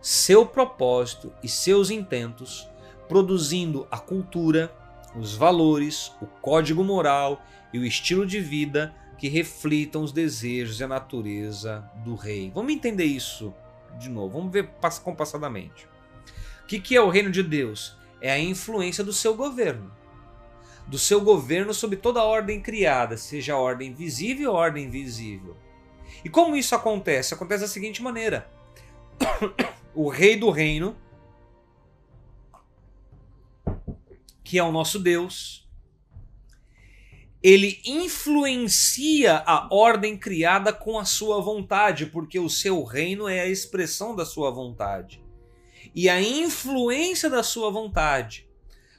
seu propósito e seus intentos, produzindo a cultura, os valores, o código moral e o estilo de vida que reflitam os desejos e a natureza do rei. Vamos entender isso de novo, vamos ver compassadamente. O que, que é o reino de Deus? É a influência do seu governo. Do seu governo sobre toda a ordem criada, seja a ordem visível ou a ordem invisível. E como isso acontece? Acontece da seguinte maneira: o rei do reino, que é o nosso Deus, ele influencia a ordem criada com a sua vontade, porque o seu reino é a expressão da sua vontade e a influência da sua vontade,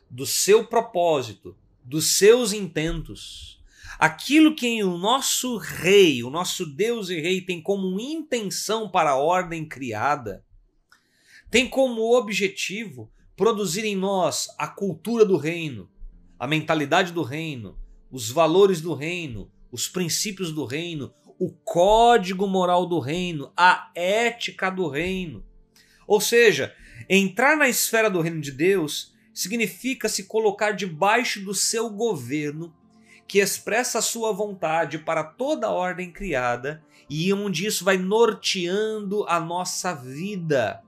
do seu propósito, dos seus intentos, aquilo que o nosso rei, o nosso Deus e rei tem como intenção para a ordem criada, tem como objetivo produzir em nós a cultura do reino, a mentalidade do reino, os valores do reino, os princípios do reino, o código moral do reino, a ética do reino. Ou seja, Entrar na esfera do reino de Deus significa se colocar debaixo do seu governo, que expressa a sua vontade para toda a ordem criada e onde isso vai norteando a nossa vida,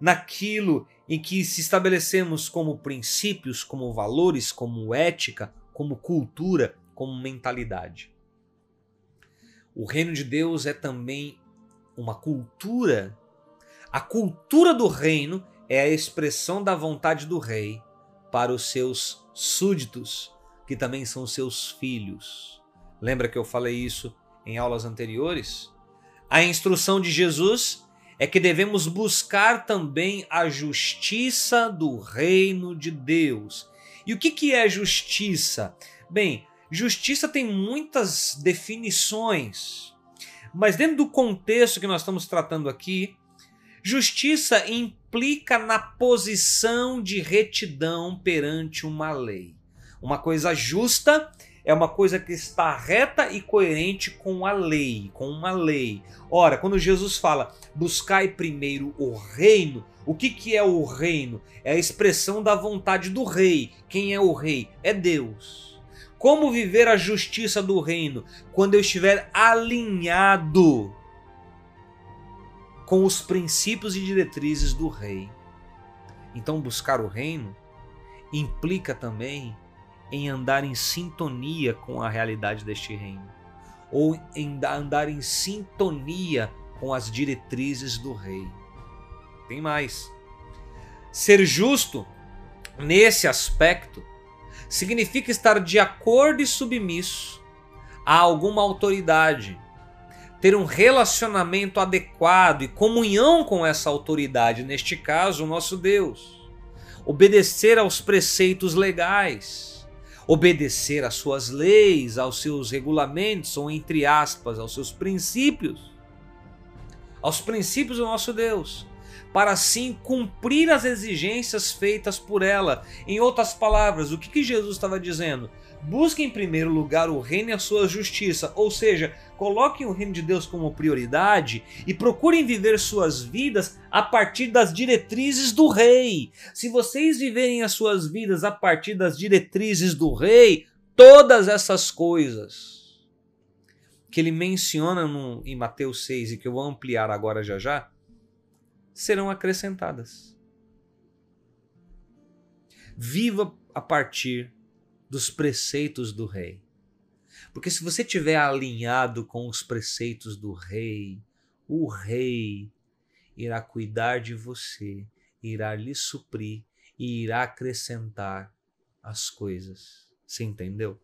naquilo em que se estabelecemos como princípios, como valores, como ética, como cultura, como mentalidade. O reino de Deus é também uma cultura. A cultura do reino é a expressão da vontade do rei para os seus súditos, que também são seus filhos. Lembra que eu falei isso em aulas anteriores? A instrução de Jesus é que devemos buscar também a justiça do reino de Deus. E o que, que é justiça? Bem, justiça tem muitas definições, mas dentro do contexto que nós estamos tratando aqui, Justiça implica na posição de retidão perante uma lei. Uma coisa justa é uma coisa que está reta e coerente com a lei, com uma lei. Ora, quando Jesus fala buscai primeiro o reino, o que, que é o reino? É a expressão da vontade do rei. Quem é o rei? É Deus. Como viver a justiça do reino? Quando eu estiver alinhado com os princípios e diretrizes do rei. Então, buscar o reino implica também em andar em sintonia com a realidade deste reino, ou em andar em sintonia com as diretrizes do rei. Tem mais. Ser justo nesse aspecto significa estar de acordo e submisso a alguma autoridade ter um relacionamento adequado e comunhão com essa autoridade, neste caso, o nosso Deus. Obedecer aos preceitos legais, obedecer às suas leis, aos seus regulamentos, ou entre aspas, aos seus princípios, aos princípios do nosso Deus, para assim cumprir as exigências feitas por ela. Em outras palavras, o que, que Jesus estava dizendo? Busque em primeiro lugar o reino e a sua justiça, ou seja, coloquem o reino de Deus como prioridade e procurem viver suas vidas a partir das diretrizes do rei. Se vocês viverem as suas vidas a partir das diretrizes do rei, todas essas coisas que ele menciona no, em Mateus 6 e que eu vou ampliar agora já já, serão acrescentadas. Viva a partir dos preceitos do rei. Porque se você estiver alinhado com os preceitos do rei, o rei irá cuidar de você, irá lhe suprir e irá acrescentar as coisas. Você entendeu?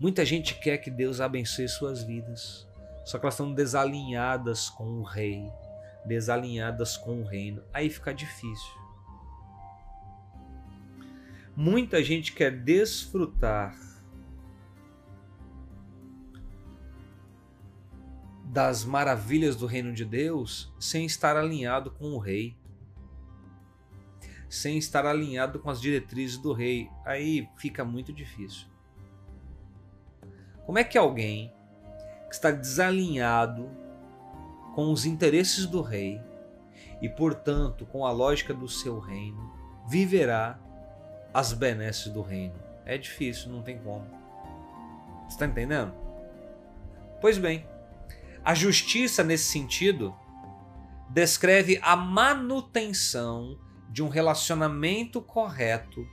Muita gente quer que Deus abençoe suas vidas, só que elas estão desalinhadas com o rei, desalinhadas com o reino. Aí fica difícil. Muita gente quer desfrutar das maravilhas do reino de Deus sem estar alinhado com o rei, sem estar alinhado com as diretrizes do rei. Aí fica muito difícil. Como é que alguém que está desalinhado com os interesses do rei e, portanto, com a lógica do seu reino, viverá as benesses do reino? É difícil, não tem como. Você está entendendo? Pois bem, a justiça nesse sentido descreve a manutenção de um relacionamento correto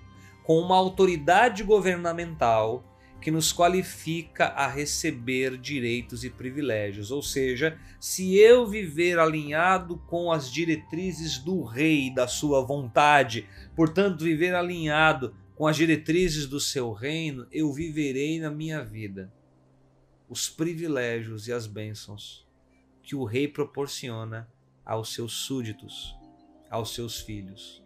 com uma autoridade governamental que nos qualifica a receber direitos e privilégios. Ou seja, se eu viver alinhado com as diretrizes do rei, da sua vontade, portanto, viver alinhado com as diretrizes do seu reino, eu viverei na minha vida os privilégios e as bênçãos que o rei proporciona aos seus súditos, aos seus filhos.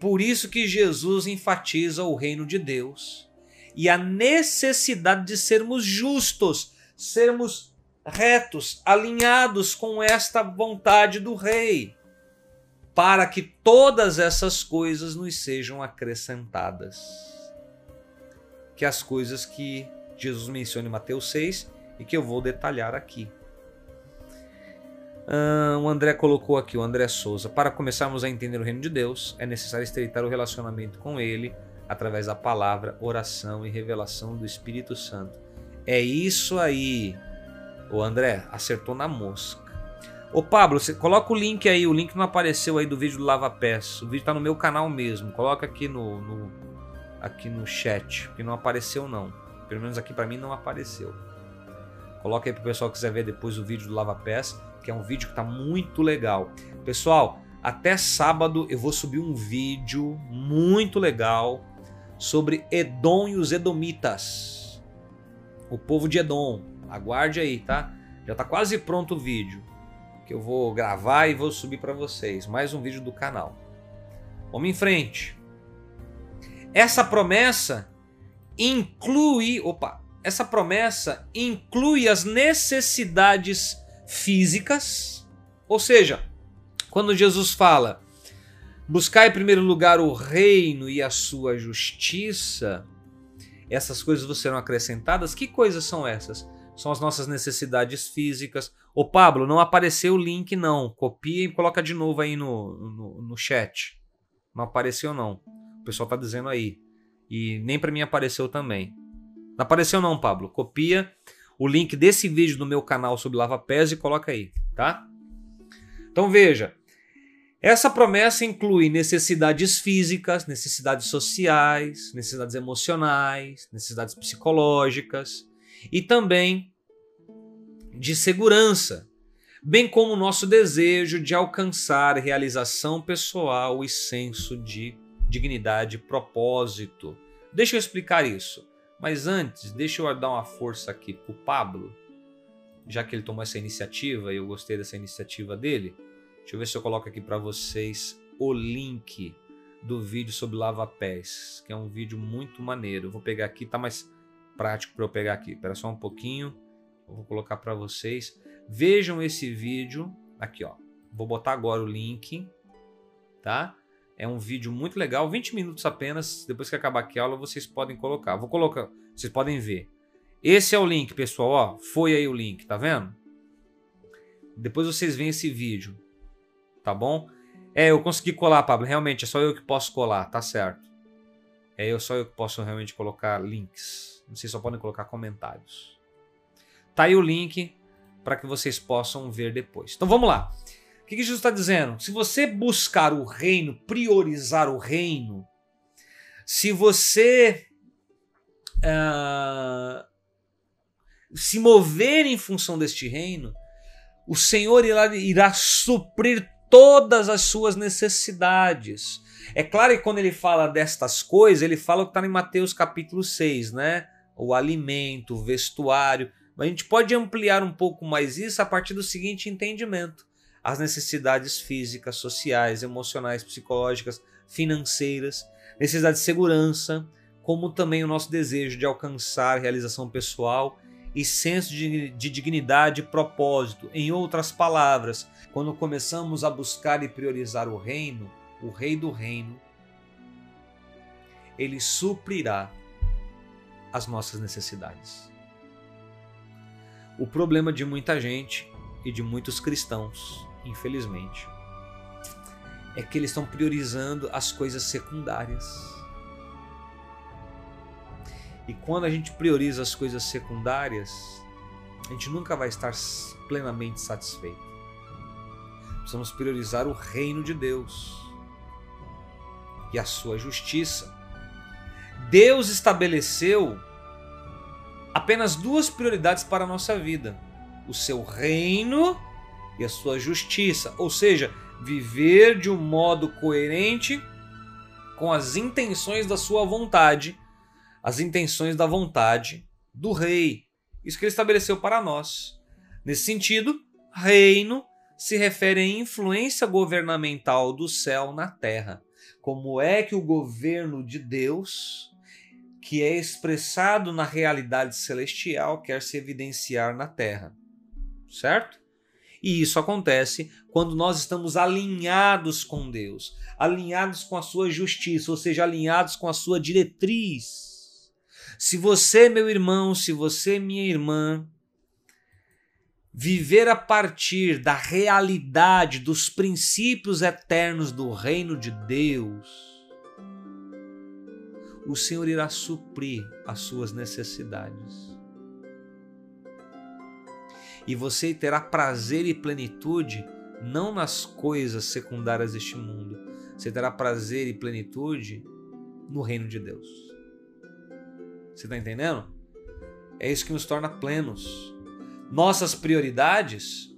Por isso que Jesus enfatiza o reino de Deus e a necessidade de sermos justos, sermos retos, alinhados com esta vontade do rei, para que todas essas coisas nos sejam acrescentadas. Que as coisas que Jesus menciona em Mateus 6 e que eu vou detalhar aqui. Uh, o André colocou aqui, o André Souza. Para começarmos a entender o reino de Deus, é necessário estreitar o relacionamento com Ele através da palavra, oração e revelação do Espírito Santo. É isso aí. O André acertou na mosca. Ô Pablo, você coloca o link aí. O link não apareceu aí do vídeo do Lava Pés. O vídeo tá no meu canal mesmo. Coloca aqui no, no aqui no chat, que não apareceu não. Pelo menos aqui para mim não apareceu. Coloca aí pro pessoal que quiser ver depois o vídeo do Lava Pés que é um vídeo que está muito legal. Pessoal, até sábado eu vou subir um vídeo muito legal sobre Edom e os Edomitas. O povo de Edom. Aguarde aí, tá? Já está quase pronto o vídeo que eu vou gravar e vou subir para vocês. Mais um vídeo do canal. Vamos em frente. Essa promessa inclui, opa, essa promessa inclui as necessidades físicas. Ou seja, quando Jesus fala: buscar em primeiro lugar o reino e a sua justiça, essas coisas vão serão acrescentadas. Que coisas são essas? São as nossas necessidades físicas. Ô Pablo, não apareceu o link não. Copia e coloca de novo aí no, no, no chat. Não apareceu não. O pessoal tá dizendo aí. E nem para mim apareceu também. Não apareceu não, Pablo. Copia o link desse vídeo no meu canal sobre Lava Pés e coloca aí, tá? Então veja, essa promessa inclui necessidades físicas, necessidades sociais, necessidades emocionais, necessidades psicológicas e também de segurança, bem como o nosso desejo de alcançar realização pessoal e senso de dignidade propósito. Deixa eu explicar isso. Mas antes, deixa eu dar uma força aqui pro Pablo, já que ele tomou essa iniciativa e eu gostei dessa iniciativa dele. Deixa eu ver se eu coloco aqui para vocês o link do vídeo sobre lava-pés, que é um vídeo muito maneiro. Eu vou pegar aqui, tá mais prático para eu pegar aqui. Espera só um pouquinho. Eu vou colocar para vocês. Vejam esse vídeo aqui, ó. Vou botar agora o link, tá? É um vídeo muito legal, 20 minutos apenas. Depois que acabar aqui a aula, vocês podem colocar. Vou colocar, vocês podem ver. Esse é o link, pessoal. Ó, foi aí o link, tá vendo? Depois vocês veem esse vídeo, tá bom? É, eu consegui colar, Pablo. Realmente, é só eu que posso colar, tá certo. É eu só eu que posso realmente colocar links. Vocês só podem colocar comentários. Tá aí o link para que vocês possam ver depois. Então vamos lá que, que Jesus está dizendo? Se você buscar o reino, priorizar o reino, se você uh, se mover em função deste reino, o Senhor irá, irá suprir todas as suas necessidades. É claro que quando ele fala destas coisas, ele fala o que está em Mateus capítulo 6, né? O alimento, o vestuário. Mas a gente pode ampliar um pouco mais isso a partir do seguinte entendimento as necessidades físicas, sociais, emocionais, psicológicas, financeiras, necessidade de segurança, como também o nosso desejo de alcançar realização pessoal e senso de, de dignidade e propósito. Em outras palavras, quando começamos a buscar e priorizar o reino, o Rei do Reino, ele suprirá as nossas necessidades. O problema de muita gente e de muitos cristãos, infelizmente, é que eles estão priorizando as coisas secundárias. E quando a gente prioriza as coisas secundárias, a gente nunca vai estar plenamente satisfeito. Precisamos priorizar o reino de Deus e a sua justiça. Deus estabeleceu apenas duas prioridades para a nossa vida: o seu reino e a sua justiça, ou seja, viver de um modo coerente com as intenções da sua vontade, as intenções da vontade do rei. Isso que ele estabeleceu para nós. Nesse sentido, reino se refere à influência governamental do céu na terra. Como é que o governo de Deus, que é expressado na realidade celestial, quer se evidenciar na terra? Certo? E isso acontece quando nós estamos alinhados com Deus, alinhados com a sua justiça, ou seja, alinhados com a sua diretriz. Se você, meu irmão, se você, minha irmã, viver a partir da realidade dos princípios eternos do reino de Deus, o Senhor irá suprir as suas necessidades e você terá prazer e plenitude não nas coisas secundárias deste mundo. Você terá prazer e plenitude no reino de Deus. Você está entendendo? É isso que nos torna plenos. Nossas prioridades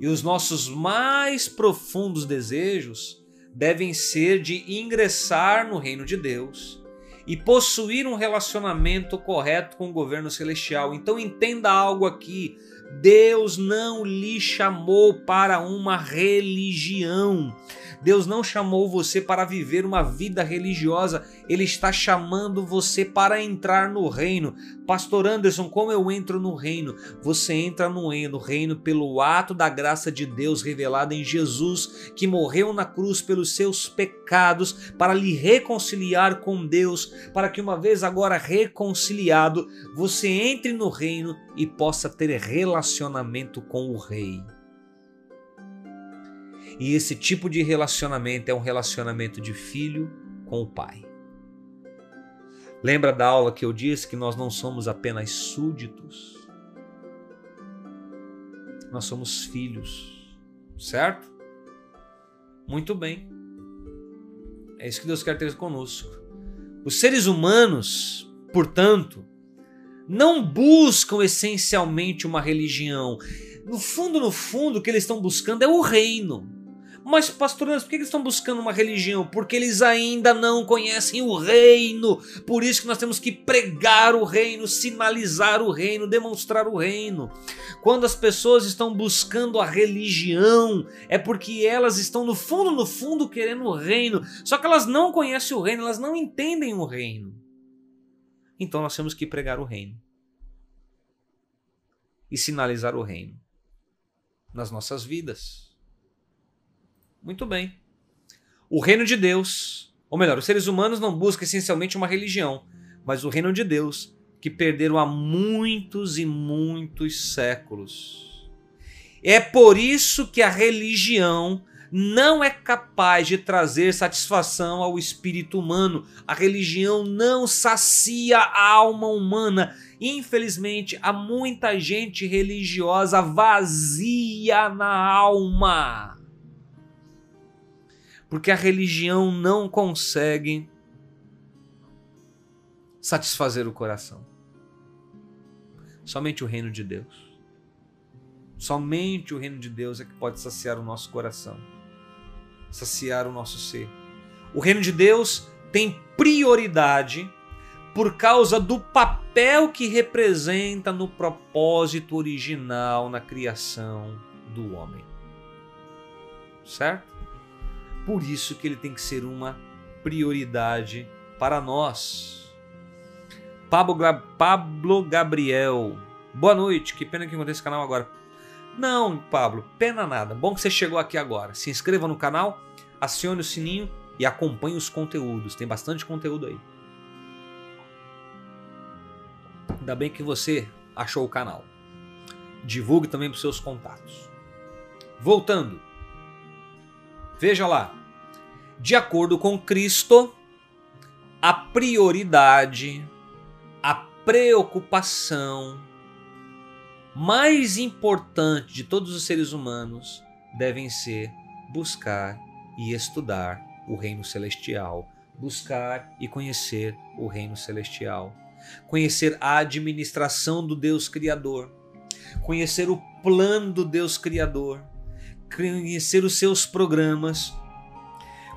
e os nossos mais profundos desejos devem ser de ingressar no reino de Deus e possuir um relacionamento correto com o governo celestial. Então entenda algo aqui. Deus não lhe chamou para uma religião. Deus não chamou você para viver uma vida religiosa, Ele está chamando você para entrar no reino. Pastor Anderson, como eu entro no reino? Você entra no reino pelo ato da graça de Deus revelada em Jesus, que morreu na cruz pelos seus pecados, para lhe reconciliar com Deus, para que uma vez agora reconciliado, você entre no reino e possa ter relacionamento com o Rei. E esse tipo de relacionamento é um relacionamento de filho com o pai. Lembra da aula que eu disse que nós não somos apenas súditos? Nós somos filhos, certo? Muito bem. É isso que Deus quer ter conosco. Os seres humanos, portanto, não buscam essencialmente uma religião. No fundo, no fundo, o que eles estão buscando é o reino. Mas, pastor por que eles estão buscando uma religião? Porque eles ainda não conhecem o reino. Por isso que nós temos que pregar o reino, sinalizar o reino, demonstrar o reino. Quando as pessoas estão buscando a religião, é porque elas estão no fundo, no fundo, querendo o reino. Só que elas não conhecem o reino, elas não entendem o reino. Então nós temos que pregar o reino e sinalizar o reino nas nossas vidas. Muito bem. O reino de Deus, ou melhor, os seres humanos não buscam essencialmente uma religião, mas o reino de Deus que perderam há muitos e muitos séculos. É por isso que a religião não é capaz de trazer satisfação ao espírito humano. A religião não sacia a alma humana. Infelizmente, há muita gente religiosa vazia na alma porque a religião não consegue satisfazer o coração. Somente o reino de Deus. Somente o reino de Deus é que pode saciar o nosso coração, saciar o nosso ser. O reino de Deus tem prioridade por causa do papel que representa no propósito original na criação do homem. Certo? Por isso que ele tem que ser uma prioridade para nós. Pablo, Pablo Gabriel. Boa noite, que pena que encontrei esse canal agora. Não, Pablo, pena nada. Bom que você chegou aqui agora. Se inscreva no canal, acione o sininho e acompanhe os conteúdos. Tem bastante conteúdo aí. Ainda bem que você achou o canal. Divulgue também para os seus contatos. Voltando. Veja lá. De acordo com Cristo, a prioridade, a preocupação mais importante de todos os seres humanos devem ser buscar e estudar o reino celestial, buscar e conhecer o reino celestial, conhecer a administração do Deus Criador, conhecer o plano do Deus Criador, conhecer os seus programas,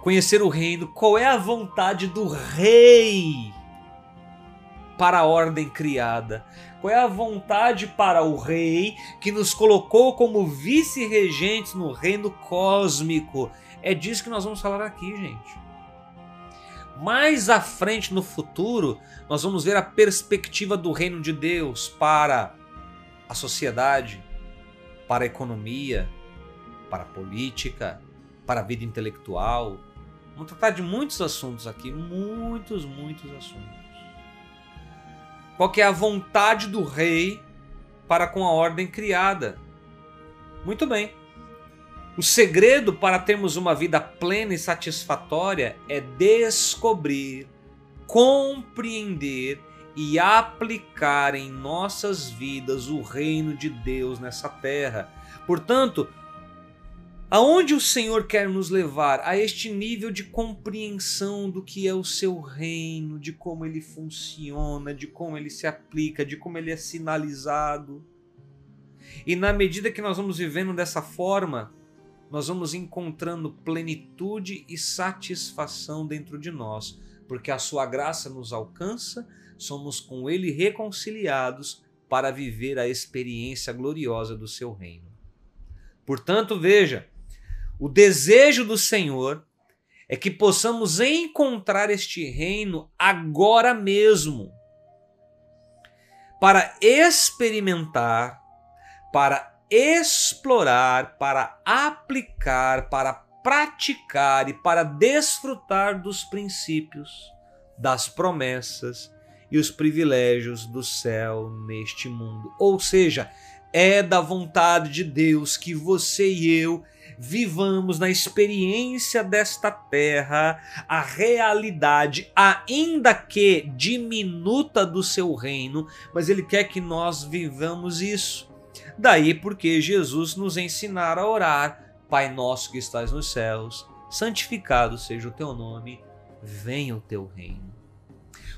conhecer o reino, qual é a vontade do Rei para a ordem criada, qual é a vontade para o Rei que nos colocou como vice-regentes no reino cósmico. É disso que nós vamos falar aqui, gente. Mais à frente no futuro, nós vamos ver a perspectiva do reino de Deus para a sociedade, para a economia, para a política, para a vida intelectual. Vamos tratar de muitos assuntos aqui, muitos, muitos assuntos. Qual que é a vontade do rei para com a ordem criada? Muito bem. O segredo para termos uma vida plena e satisfatória é descobrir, compreender e aplicar em nossas vidas o reino de Deus nessa terra. Portanto, aonde o Senhor quer nos levar a este nível de compreensão do que é o seu reino, de como ele funciona, de como ele se aplica, de como ele é sinalizado. E na medida que nós vamos vivendo dessa forma, nós vamos encontrando plenitude e satisfação dentro de nós, porque a sua graça nos alcança somos com Ele reconciliados para viver a experiência gloriosa do seu reino. Portanto, veja, o desejo do Senhor é que possamos encontrar este reino agora mesmo, para experimentar, para explorar, para aplicar, para praticar e para desfrutar dos princípios, das promessas e os privilégios do céu neste mundo. Ou seja, é da vontade de Deus que você e eu vivamos na experiência desta terra a realidade, ainda que diminuta do seu reino, mas Ele quer que nós vivamos isso. Daí porque Jesus nos ensinara a orar: Pai nosso que estás nos céus, santificado seja o teu nome, venha o teu reino.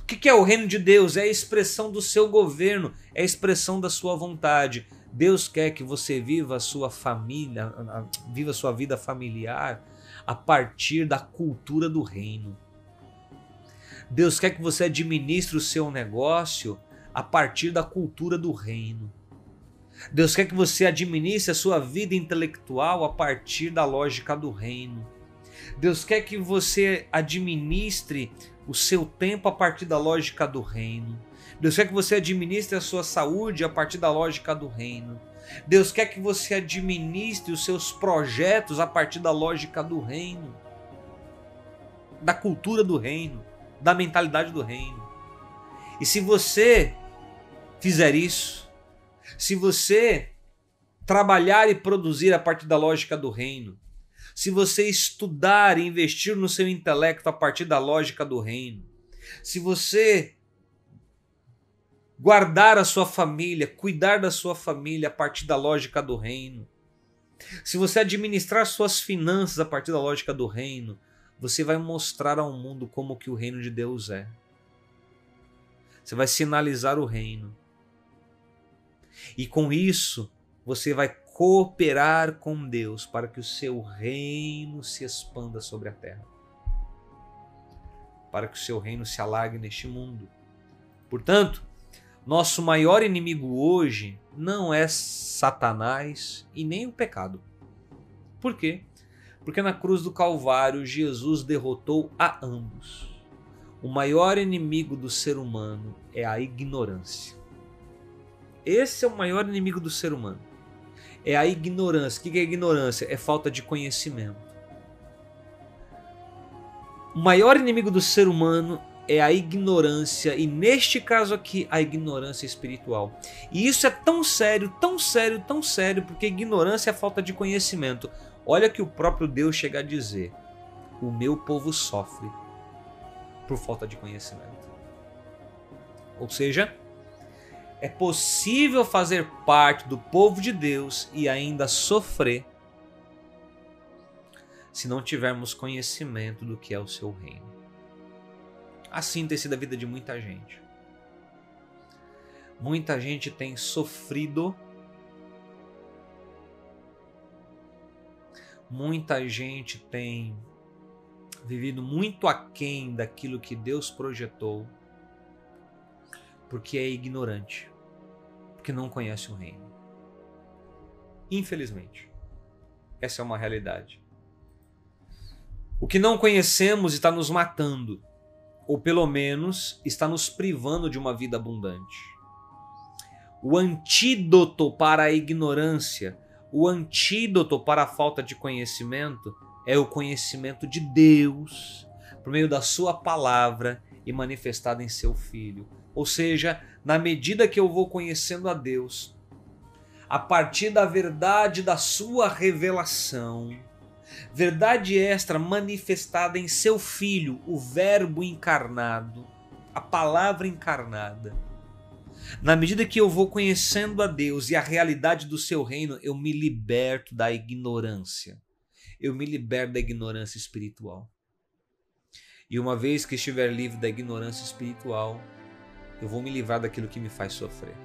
O que é o reino de Deus? É a expressão do seu governo, é a expressão da sua vontade. Deus quer que você viva a sua família, viva a sua vida familiar a partir da cultura do reino. Deus quer que você administre o seu negócio a partir da cultura do reino. Deus quer que você administre a sua vida intelectual a partir da lógica do reino. Deus quer que você administre o seu tempo a partir da lógica do reino. Deus quer que você administre a sua saúde a partir da lógica do reino. Deus quer que você administre os seus projetos a partir da lógica do reino, da cultura do reino, da mentalidade do reino. E se você fizer isso, se você trabalhar e produzir a partir da lógica do reino, se você estudar e investir no seu intelecto a partir da lógica do reino, se você guardar a sua família, cuidar da sua família a partir da lógica do reino, se você administrar suas finanças a partir da lógica do reino, você vai mostrar ao mundo como que o reino de Deus é. Você vai sinalizar o reino. E com isso, você vai cooperar com Deus para que o seu reino se expanda sobre a terra. Para que o seu reino se alargue neste mundo. Portanto, nosso maior inimigo hoje não é Satanás e nem o pecado. Por quê? Porque na cruz do Calvário Jesus derrotou a ambos. O maior inimigo do ser humano é a ignorância. Esse é o maior inimigo do ser humano é a ignorância. O que é ignorância? É falta de conhecimento. O maior inimigo do ser humano é a ignorância, e neste caso aqui, a ignorância espiritual. E isso é tão sério, tão sério, tão sério, porque ignorância é falta de conhecimento. Olha que o próprio Deus chega a dizer: O meu povo sofre por falta de conhecimento. Ou seja, é possível fazer parte do povo de Deus e ainda sofrer se não tivermos conhecimento do que é o seu reino. Assim tem sido a vida de muita gente. Muita gente tem sofrido. Muita gente tem vivido muito aquém daquilo que Deus projetou, porque é ignorante, porque não conhece o reino. Infelizmente, essa é uma realidade. O que não conhecemos está nos matando ou pelo menos está nos privando de uma vida abundante. O antídoto para a ignorância, o antídoto para a falta de conhecimento é o conhecimento de Deus por meio da Sua palavra e manifestada em Seu Filho. Ou seja, na medida que eu vou conhecendo a Deus, a partir da verdade da Sua revelação, verdade extra manifestada em seu Filho, o Verbo encarnado, a palavra encarnada. Na medida que eu vou conhecendo a Deus e a realidade do seu reino, eu me liberto da ignorância. Eu me liberto da ignorância espiritual. E uma vez que estiver livre da ignorância espiritual, eu vou me livrar daquilo que me faz sofrer.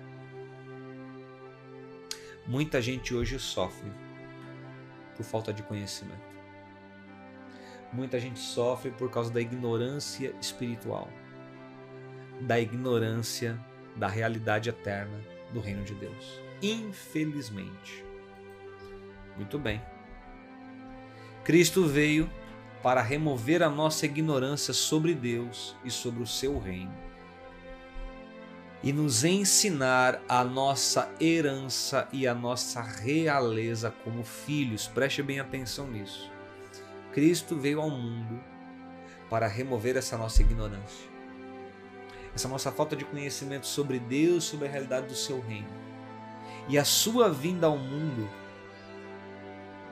Muita gente hoje sofre por falta de conhecimento. Muita gente sofre por causa da ignorância espiritual, da ignorância da realidade eterna do reino de Deus. Infelizmente. Muito bem. Cristo veio para remover a nossa ignorância sobre Deus e sobre o seu reino e nos ensinar a nossa herança e a nossa realeza como filhos. Preste bem atenção nisso. Cristo veio ao mundo para remover essa nossa ignorância, essa nossa falta de conhecimento sobre Deus, sobre a realidade do seu reino. E a sua vinda ao mundo,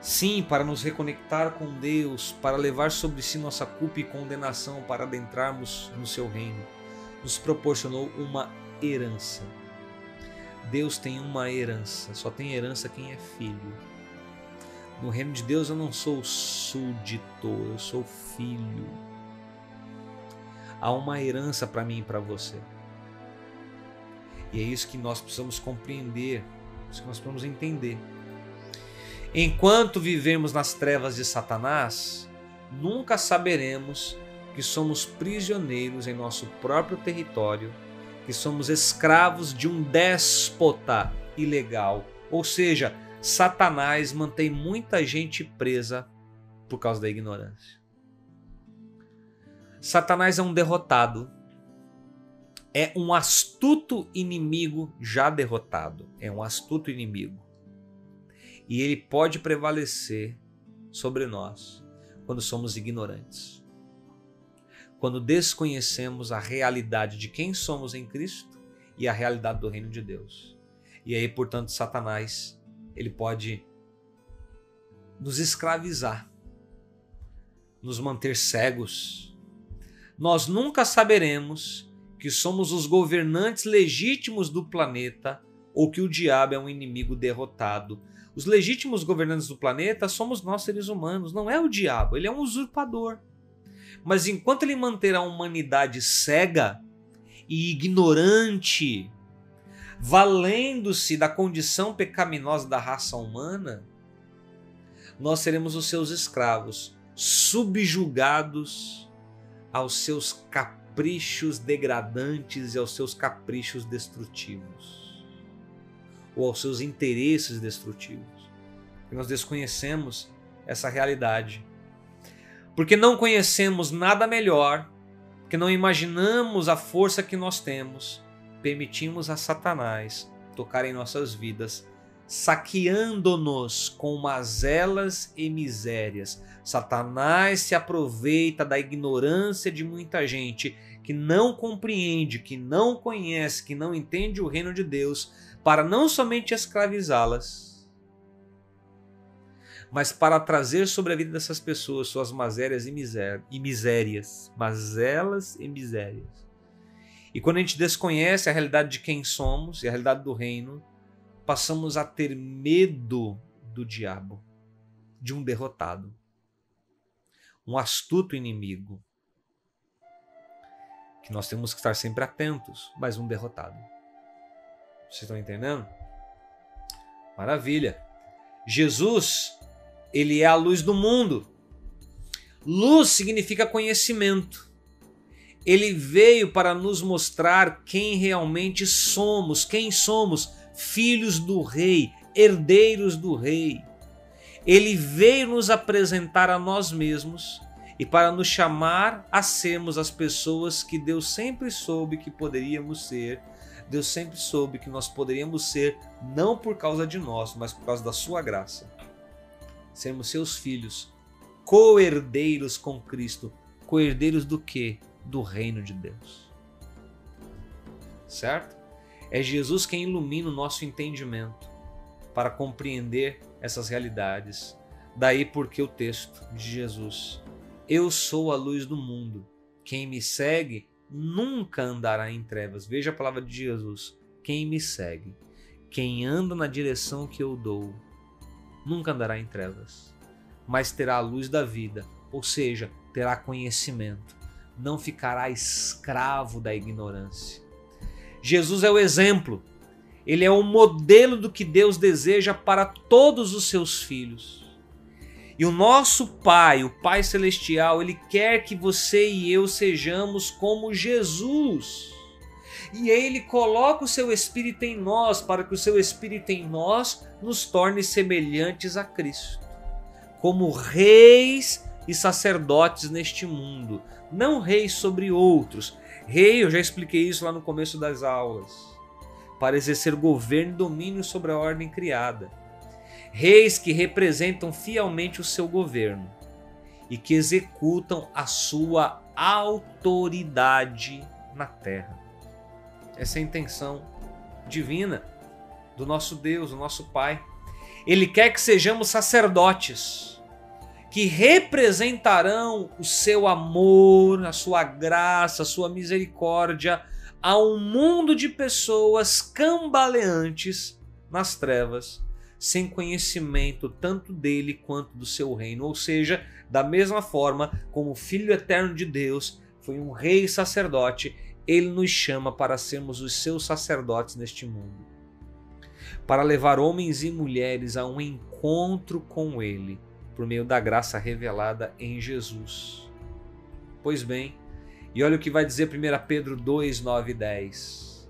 sim, para nos reconectar com Deus, para levar sobre si nossa culpa e condenação, para adentrarmos no seu reino, nos proporcionou uma herança. Deus tem uma herança, só tem herança quem é filho. No reino de Deus eu não sou súdito, eu sou filho. Há uma herança para mim e para você. E é isso que nós precisamos compreender, isso que nós precisamos entender. Enquanto vivemos nas trevas de Satanás, nunca saberemos que somos prisioneiros em nosso próprio território que somos escravos de um déspota ilegal. Ou seja, Satanás mantém muita gente presa por causa da ignorância. Satanás é um derrotado. É um astuto inimigo já derrotado. É um astuto inimigo. E ele pode prevalecer sobre nós quando somos ignorantes quando desconhecemos a realidade de quem somos em Cristo e a realidade do reino de Deus. E aí, portanto, Satanás, ele pode nos escravizar, nos manter cegos. Nós nunca saberemos que somos os governantes legítimos do planeta ou que o diabo é um inimigo derrotado. Os legítimos governantes do planeta somos nós seres humanos, não é o diabo, ele é um usurpador. Mas enquanto ele manter a humanidade cega e ignorante, valendo-se da condição pecaminosa da raça humana, nós seremos os seus escravos, subjugados aos seus caprichos degradantes e aos seus caprichos destrutivos, ou aos seus interesses destrutivos. E nós desconhecemos essa realidade porque não conhecemos nada melhor, que não imaginamos a força que nós temos, permitimos a Satanás tocar em nossas vidas, saqueando-nos com mazelas e misérias. Satanás se aproveita da ignorância de muita gente que não compreende, que não conhece, que não entende o reino de Deus, para não somente escravizá-las, mas para trazer sobre a vida dessas pessoas suas misérias e, miséria, e misérias, mazelas e misérias. E quando a gente desconhece a realidade de quem somos e a realidade do reino, passamos a ter medo do diabo, de um derrotado, um astuto inimigo, que nós temos que estar sempre atentos, mas um derrotado. Vocês estão entendendo? Maravilha. Jesus, ele é a luz do mundo. Luz significa conhecimento. Ele veio para nos mostrar quem realmente somos, quem somos, filhos do Rei, herdeiros do Rei. Ele veio nos apresentar a nós mesmos e para nos chamar a sermos as pessoas que Deus sempre soube que poderíamos ser. Deus sempre soube que nós poderíamos ser, não por causa de nós, mas por causa da Sua graça. Sermos seus filhos, co-herdeiros com Cristo. Co-herdeiros do que? Do reino de Deus. Certo? É Jesus quem ilumina o nosso entendimento para compreender essas realidades. Daí porque o texto de Jesus: Eu sou a luz do mundo. Quem me segue nunca andará em trevas. Veja a palavra de Jesus. Quem me segue, quem anda na direção que eu dou, nunca andará em trevas, mas terá a luz da vida, ou seja, terá conhecimento, não ficará escravo da ignorância. Jesus é o exemplo ele é o modelo do que Deus deseja para todos os seus filhos. E o nosso Pai, o Pai Celestial, ele quer que você e eu sejamos como Jesus. E ele coloca o seu Espírito em nós, para que o seu Espírito em nós nos torne semelhantes a Cristo, como reis e sacerdotes neste mundo, não reis sobre outros. Rei, eu já expliquei isso lá no começo das aulas para exercer governo e domínio sobre a ordem criada. Reis que representam fielmente o seu governo e que executam a sua autoridade na terra. Essa intenção divina do nosso Deus, do nosso Pai. Ele quer que sejamos sacerdotes que representarão o seu amor, a sua graça, a sua misericórdia a um mundo de pessoas cambaleantes nas trevas, sem conhecimento tanto dele quanto do seu reino. Ou seja, da mesma forma como o Filho eterno de Deus foi um rei sacerdote, ele nos chama para sermos os seus sacerdotes neste mundo. Para levar homens e mulheres a um encontro com ele, por meio da graça revelada em Jesus. Pois bem, e olha o que vai dizer 1 Pedro 2, 9 e 10.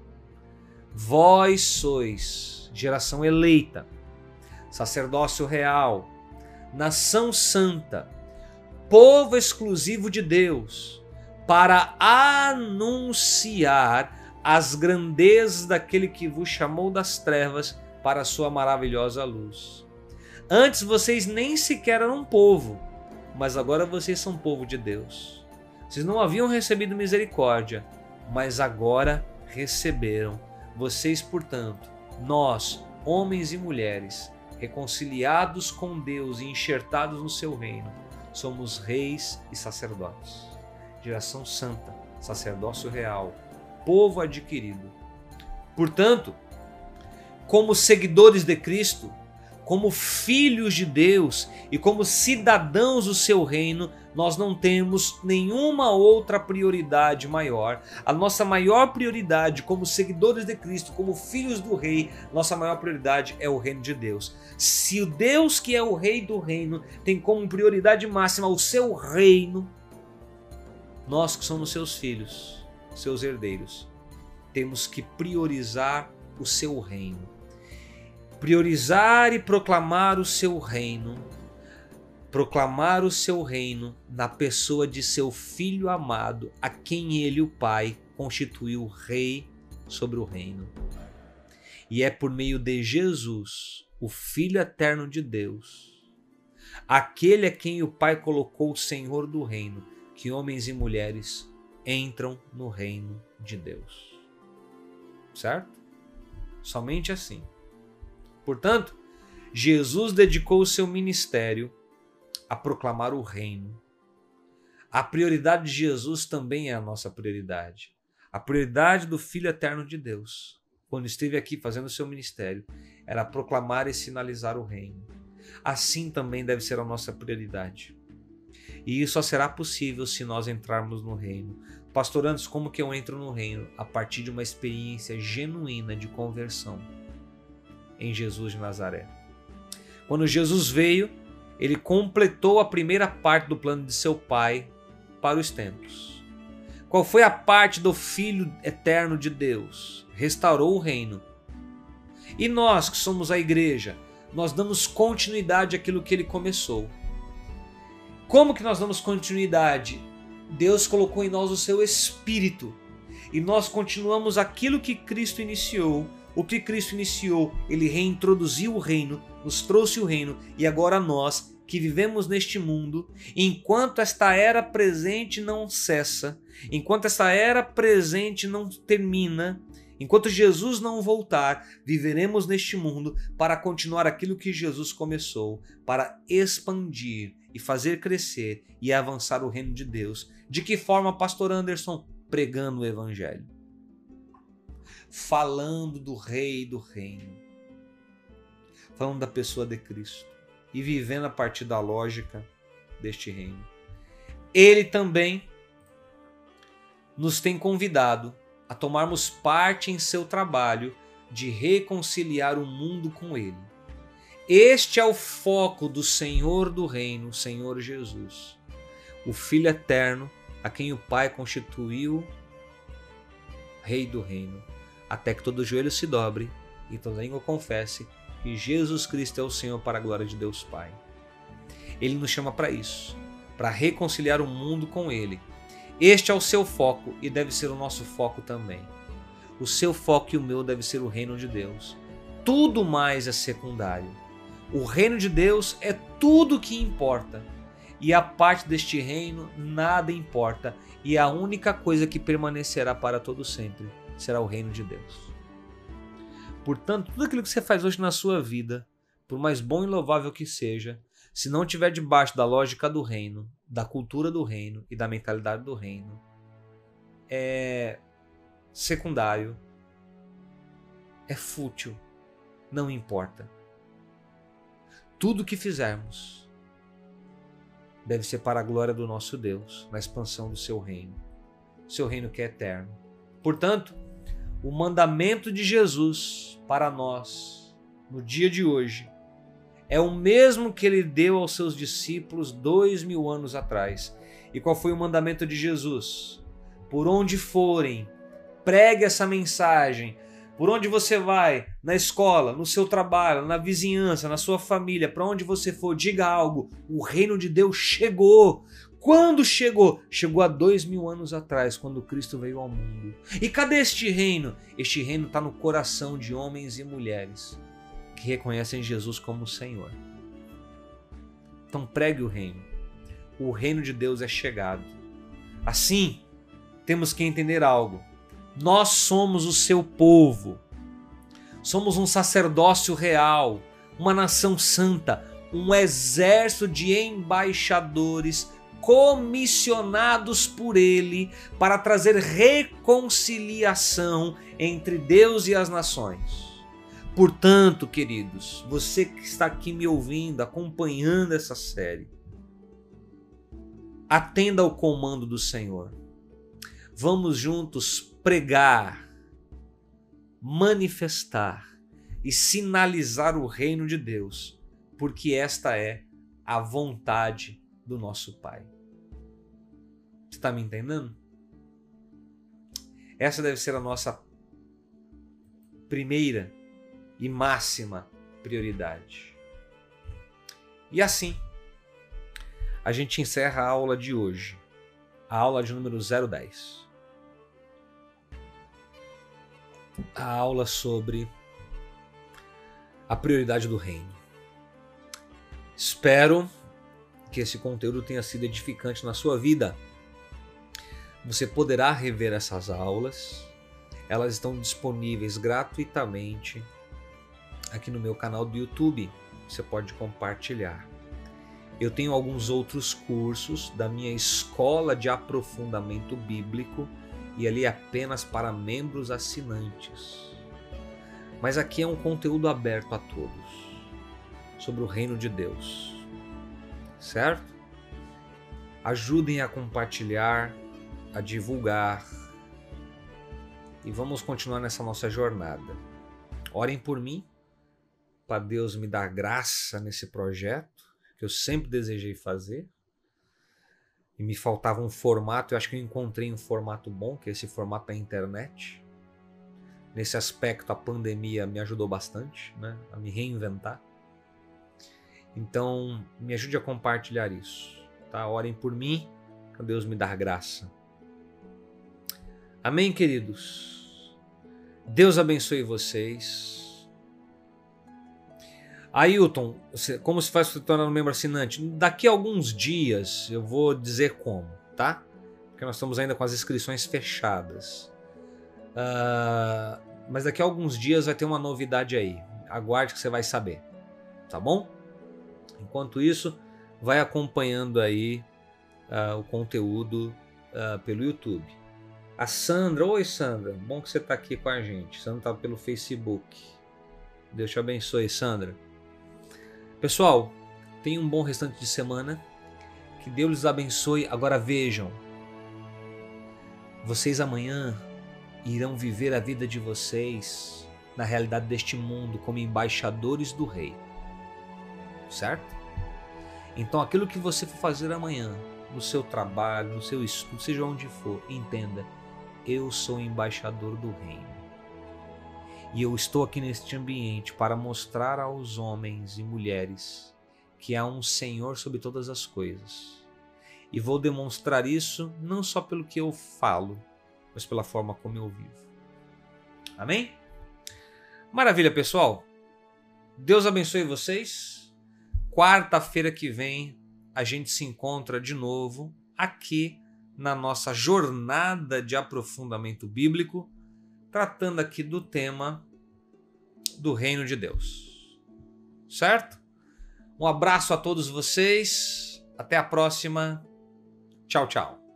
Vós sois geração eleita, sacerdócio real, nação santa, povo exclusivo de Deus, para anunciar as grandezas daquele que vos chamou das trevas para a sua maravilhosa luz. Antes vocês nem sequer eram povo, mas agora vocês são povo de Deus vocês não haviam recebido misericórdia, mas agora receberam. Vocês, portanto, nós, homens e mulheres, reconciliados com Deus e enxertados no seu reino, somos reis e sacerdotes. Geração santa, sacerdócio real, povo adquirido. Portanto, como seguidores de Cristo, como filhos de Deus e como cidadãos do seu reino, nós não temos nenhuma outra prioridade maior. A nossa maior prioridade como seguidores de Cristo, como filhos do Rei, nossa maior prioridade é o reino de Deus. Se o Deus que é o Rei do reino tem como prioridade máxima o seu reino, nós que somos seus filhos, seus herdeiros, temos que priorizar o seu reino. Priorizar e proclamar o seu reino proclamar o seu reino na pessoa de seu filho amado, a quem ele, o Pai, constituiu rei sobre o reino. E é por meio de Jesus, o Filho eterno de Deus, aquele a quem o Pai colocou o Senhor do reino, que homens e mulheres entram no reino de Deus. Certo? Somente assim. Portanto, Jesus dedicou o seu ministério a proclamar o reino. A prioridade de Jesus também é a nossa prioridade. A prioridade do Filho Eterno de Deus, quando esteve aqui fazendo o seu ministério, era proclamar e sinalizar o reino. Assim também deve ser a nossa prioridade. E isso só será possível se nós entrarmos no reino. Pastor como que eu entro no reino? A partir de uma experiência genuína de conversão em Jesus de Nazaré. Quando Jesus veio, ele completou a primeira parte do plano de seu Pai para os tempos. Qual foi a parte do Filho eterno de Deus? Restaurou o reino. E nós que somos a igreja, nós damos continuidade àquilo que ele começou. Como que nós damos continuidade? Deus colocou em nós o seu espírito e nós continuamos aquilo que Cristo iniciou. O que Cristo iniciou, ele reintroduziu o reino, nos trouxe o reino e agora nós que vivemos neste mundo, enquanto esta era presente não cessa, enquanto esta era presente não termina, enquanto Jesus não voltar, viveremos neste mundo para continuar aquilo que Jesus começou, para expandir e fazer crescer e avançar o reino de Deus. De que forma, pastor Anderson? Pregando o evangelho. Falando do rei do reino. Falando da pessoa de Cristo e vivendo a partir da lógica deste reino. Ele também nos tem convidado a tomarmos parte em seu trabalho de reconciliar o mundo com ele. Este é o foco do Senhor do reino, Senhor Jesus, o Filho eterno, a quem o Pai constituiu Rei do reino, até que todo joelho se dobre e toda língua confesse que Jesus Cristo é o Senhor para a glória de Deus Pai. Ele nos chama para isso, para reconciliar o mundo com Ele. Este é o seu foco e deve ser o nosso foco também. O seu foco e o meu deve ser o reino de Deus. Tudo mais é secundário. O reino de Deus é tudo que importa. E a parte deste reino nada importa, e a única coisa que permanecerá para todo sempre será o reino de Deus. Portanto, tudo aquilo que você faz hoje na sua vida, por mais bom e louvável que seja, se não estiver debaixo da lógica do reino, da cultura do reino e da mentalidade do reino, é secundário, é fútil, não importa. Tudo que fizermos deve ser para a glória do nosso Deus, na expansão do seu reino, seu reino que é eterno. Portanto, o mandamento de Jesus para nós no dia de hoje é o mesmo que ele deu aos seus discípulos dois mil anos atrás. E qual foi o mandamento de Jesus? Por onde forem, pregue essa mensagem. Por onde você vai, na escola, no seu trabalho, na vizinhança, na sua família, para onde você for, diga algo. O reino de Deus chegou. Quando chegou? Chegou há dois mil anos atrás, quando Cristo veio ao mundo. E cadê este reino? Este reino está no coração de homens e mulheres que reconhecem Jesus como Senhor. Então pregue o reino. O reino de Deus é chegado. Assim, temos que entender algo. Nós somos o seu povo. Somos um sacerdócio real, uma nação santa, um exército de embaixadores comissionados por ele para trazer reconciliação entre Deus e as nações. Portanto, queridos, você que está aqui me ouvindo, acompanhando essa série, atenda ao comando do Senhor. Vamos juntos pregar, manifestar e sinalizar o reino de Deus, porque esta é a vontade do nosso Pai. Você está me entendendo? Essa deve ser a nossa primeira e máxima prioridade. E assim, a gente encerra a aula de hoje, a aula de número 010. A aula sobre a prioridade do reino. Espero que esse conteúdo tenha sido edificante na sua vida. Você poderá rever essas aulas. Elas estão disponíveis gratuitamente aqui no meu canal do YouTube. Você pode compartilhar. Eu tenho alguns outros cursos da minha escola de aprofundamento bíblico e ali apenas para membros assinantes. Mas aqui é um conteúdo aberto a todos sobre o reino de Deus. Certo? Ajudem a compartilhar, a divulgar e vamos continuar nessa nossa jornada. Orem por mim, para Deus me dar graça nesse projeto que eu sempre desejei fazer. E me faltava um formato, eu acho que eu encontrei um formato bom, que é esse formato da internet. Nesse aspecto, a pandemia me ajudou bastante né, a me reinventar. Então, me ajude a compartilhar isso. Tá? Orem por mim, para Deus me dar graça. Amém, queridos? Deus abençoe vocês. Ailton, como se faz se tornar um membro assinante? Daqui a alguns dias eu vou dizer como, tá? Porque nós estamos ainda com as inscrições fechadas. Uh, mas daqui a alguns dias vai ter uma novidade aí. Aguarde que você vai saber, tá bom? Enquanto isso, vai acompanhando aí uh, o conteúdo uh, pelo YouTube. A Sandra, oi Sandra, bom que você está aqui com a gente. Sandra está pelo Facebook. Deus te abençoe, Sandra. Pessoal, tenham um bom restante de semana. Que Deus lhes abençoe. Agora vejam, vocês amanhã irão viver a vida de vocês na realidade deste mundo como embaixadores do Rei. Certo? Então, aquilo que você for fazer amanhã, no seu trabalho, no seu estudo, seja onde for, entenda: eu sou embaixador do Reino. E eu estou aqui neste ambiente para mostrar aos homens e mulheres que há um Senhor sobre todas as coisas. E vou demonstrar isso não só pelo que eu falo, mas pela forma como eu vivo. Amém? Maravilha, pessoal. Deus abençoe vocês. Quarta-feira que vem a gente se encontra de novo aqui na nossa jornada de aprofundamento bíblico tratando aqui do tema do reino de Deus. Certo? Um abraço a todos vocês. Até a próxima. Tchau, tchau.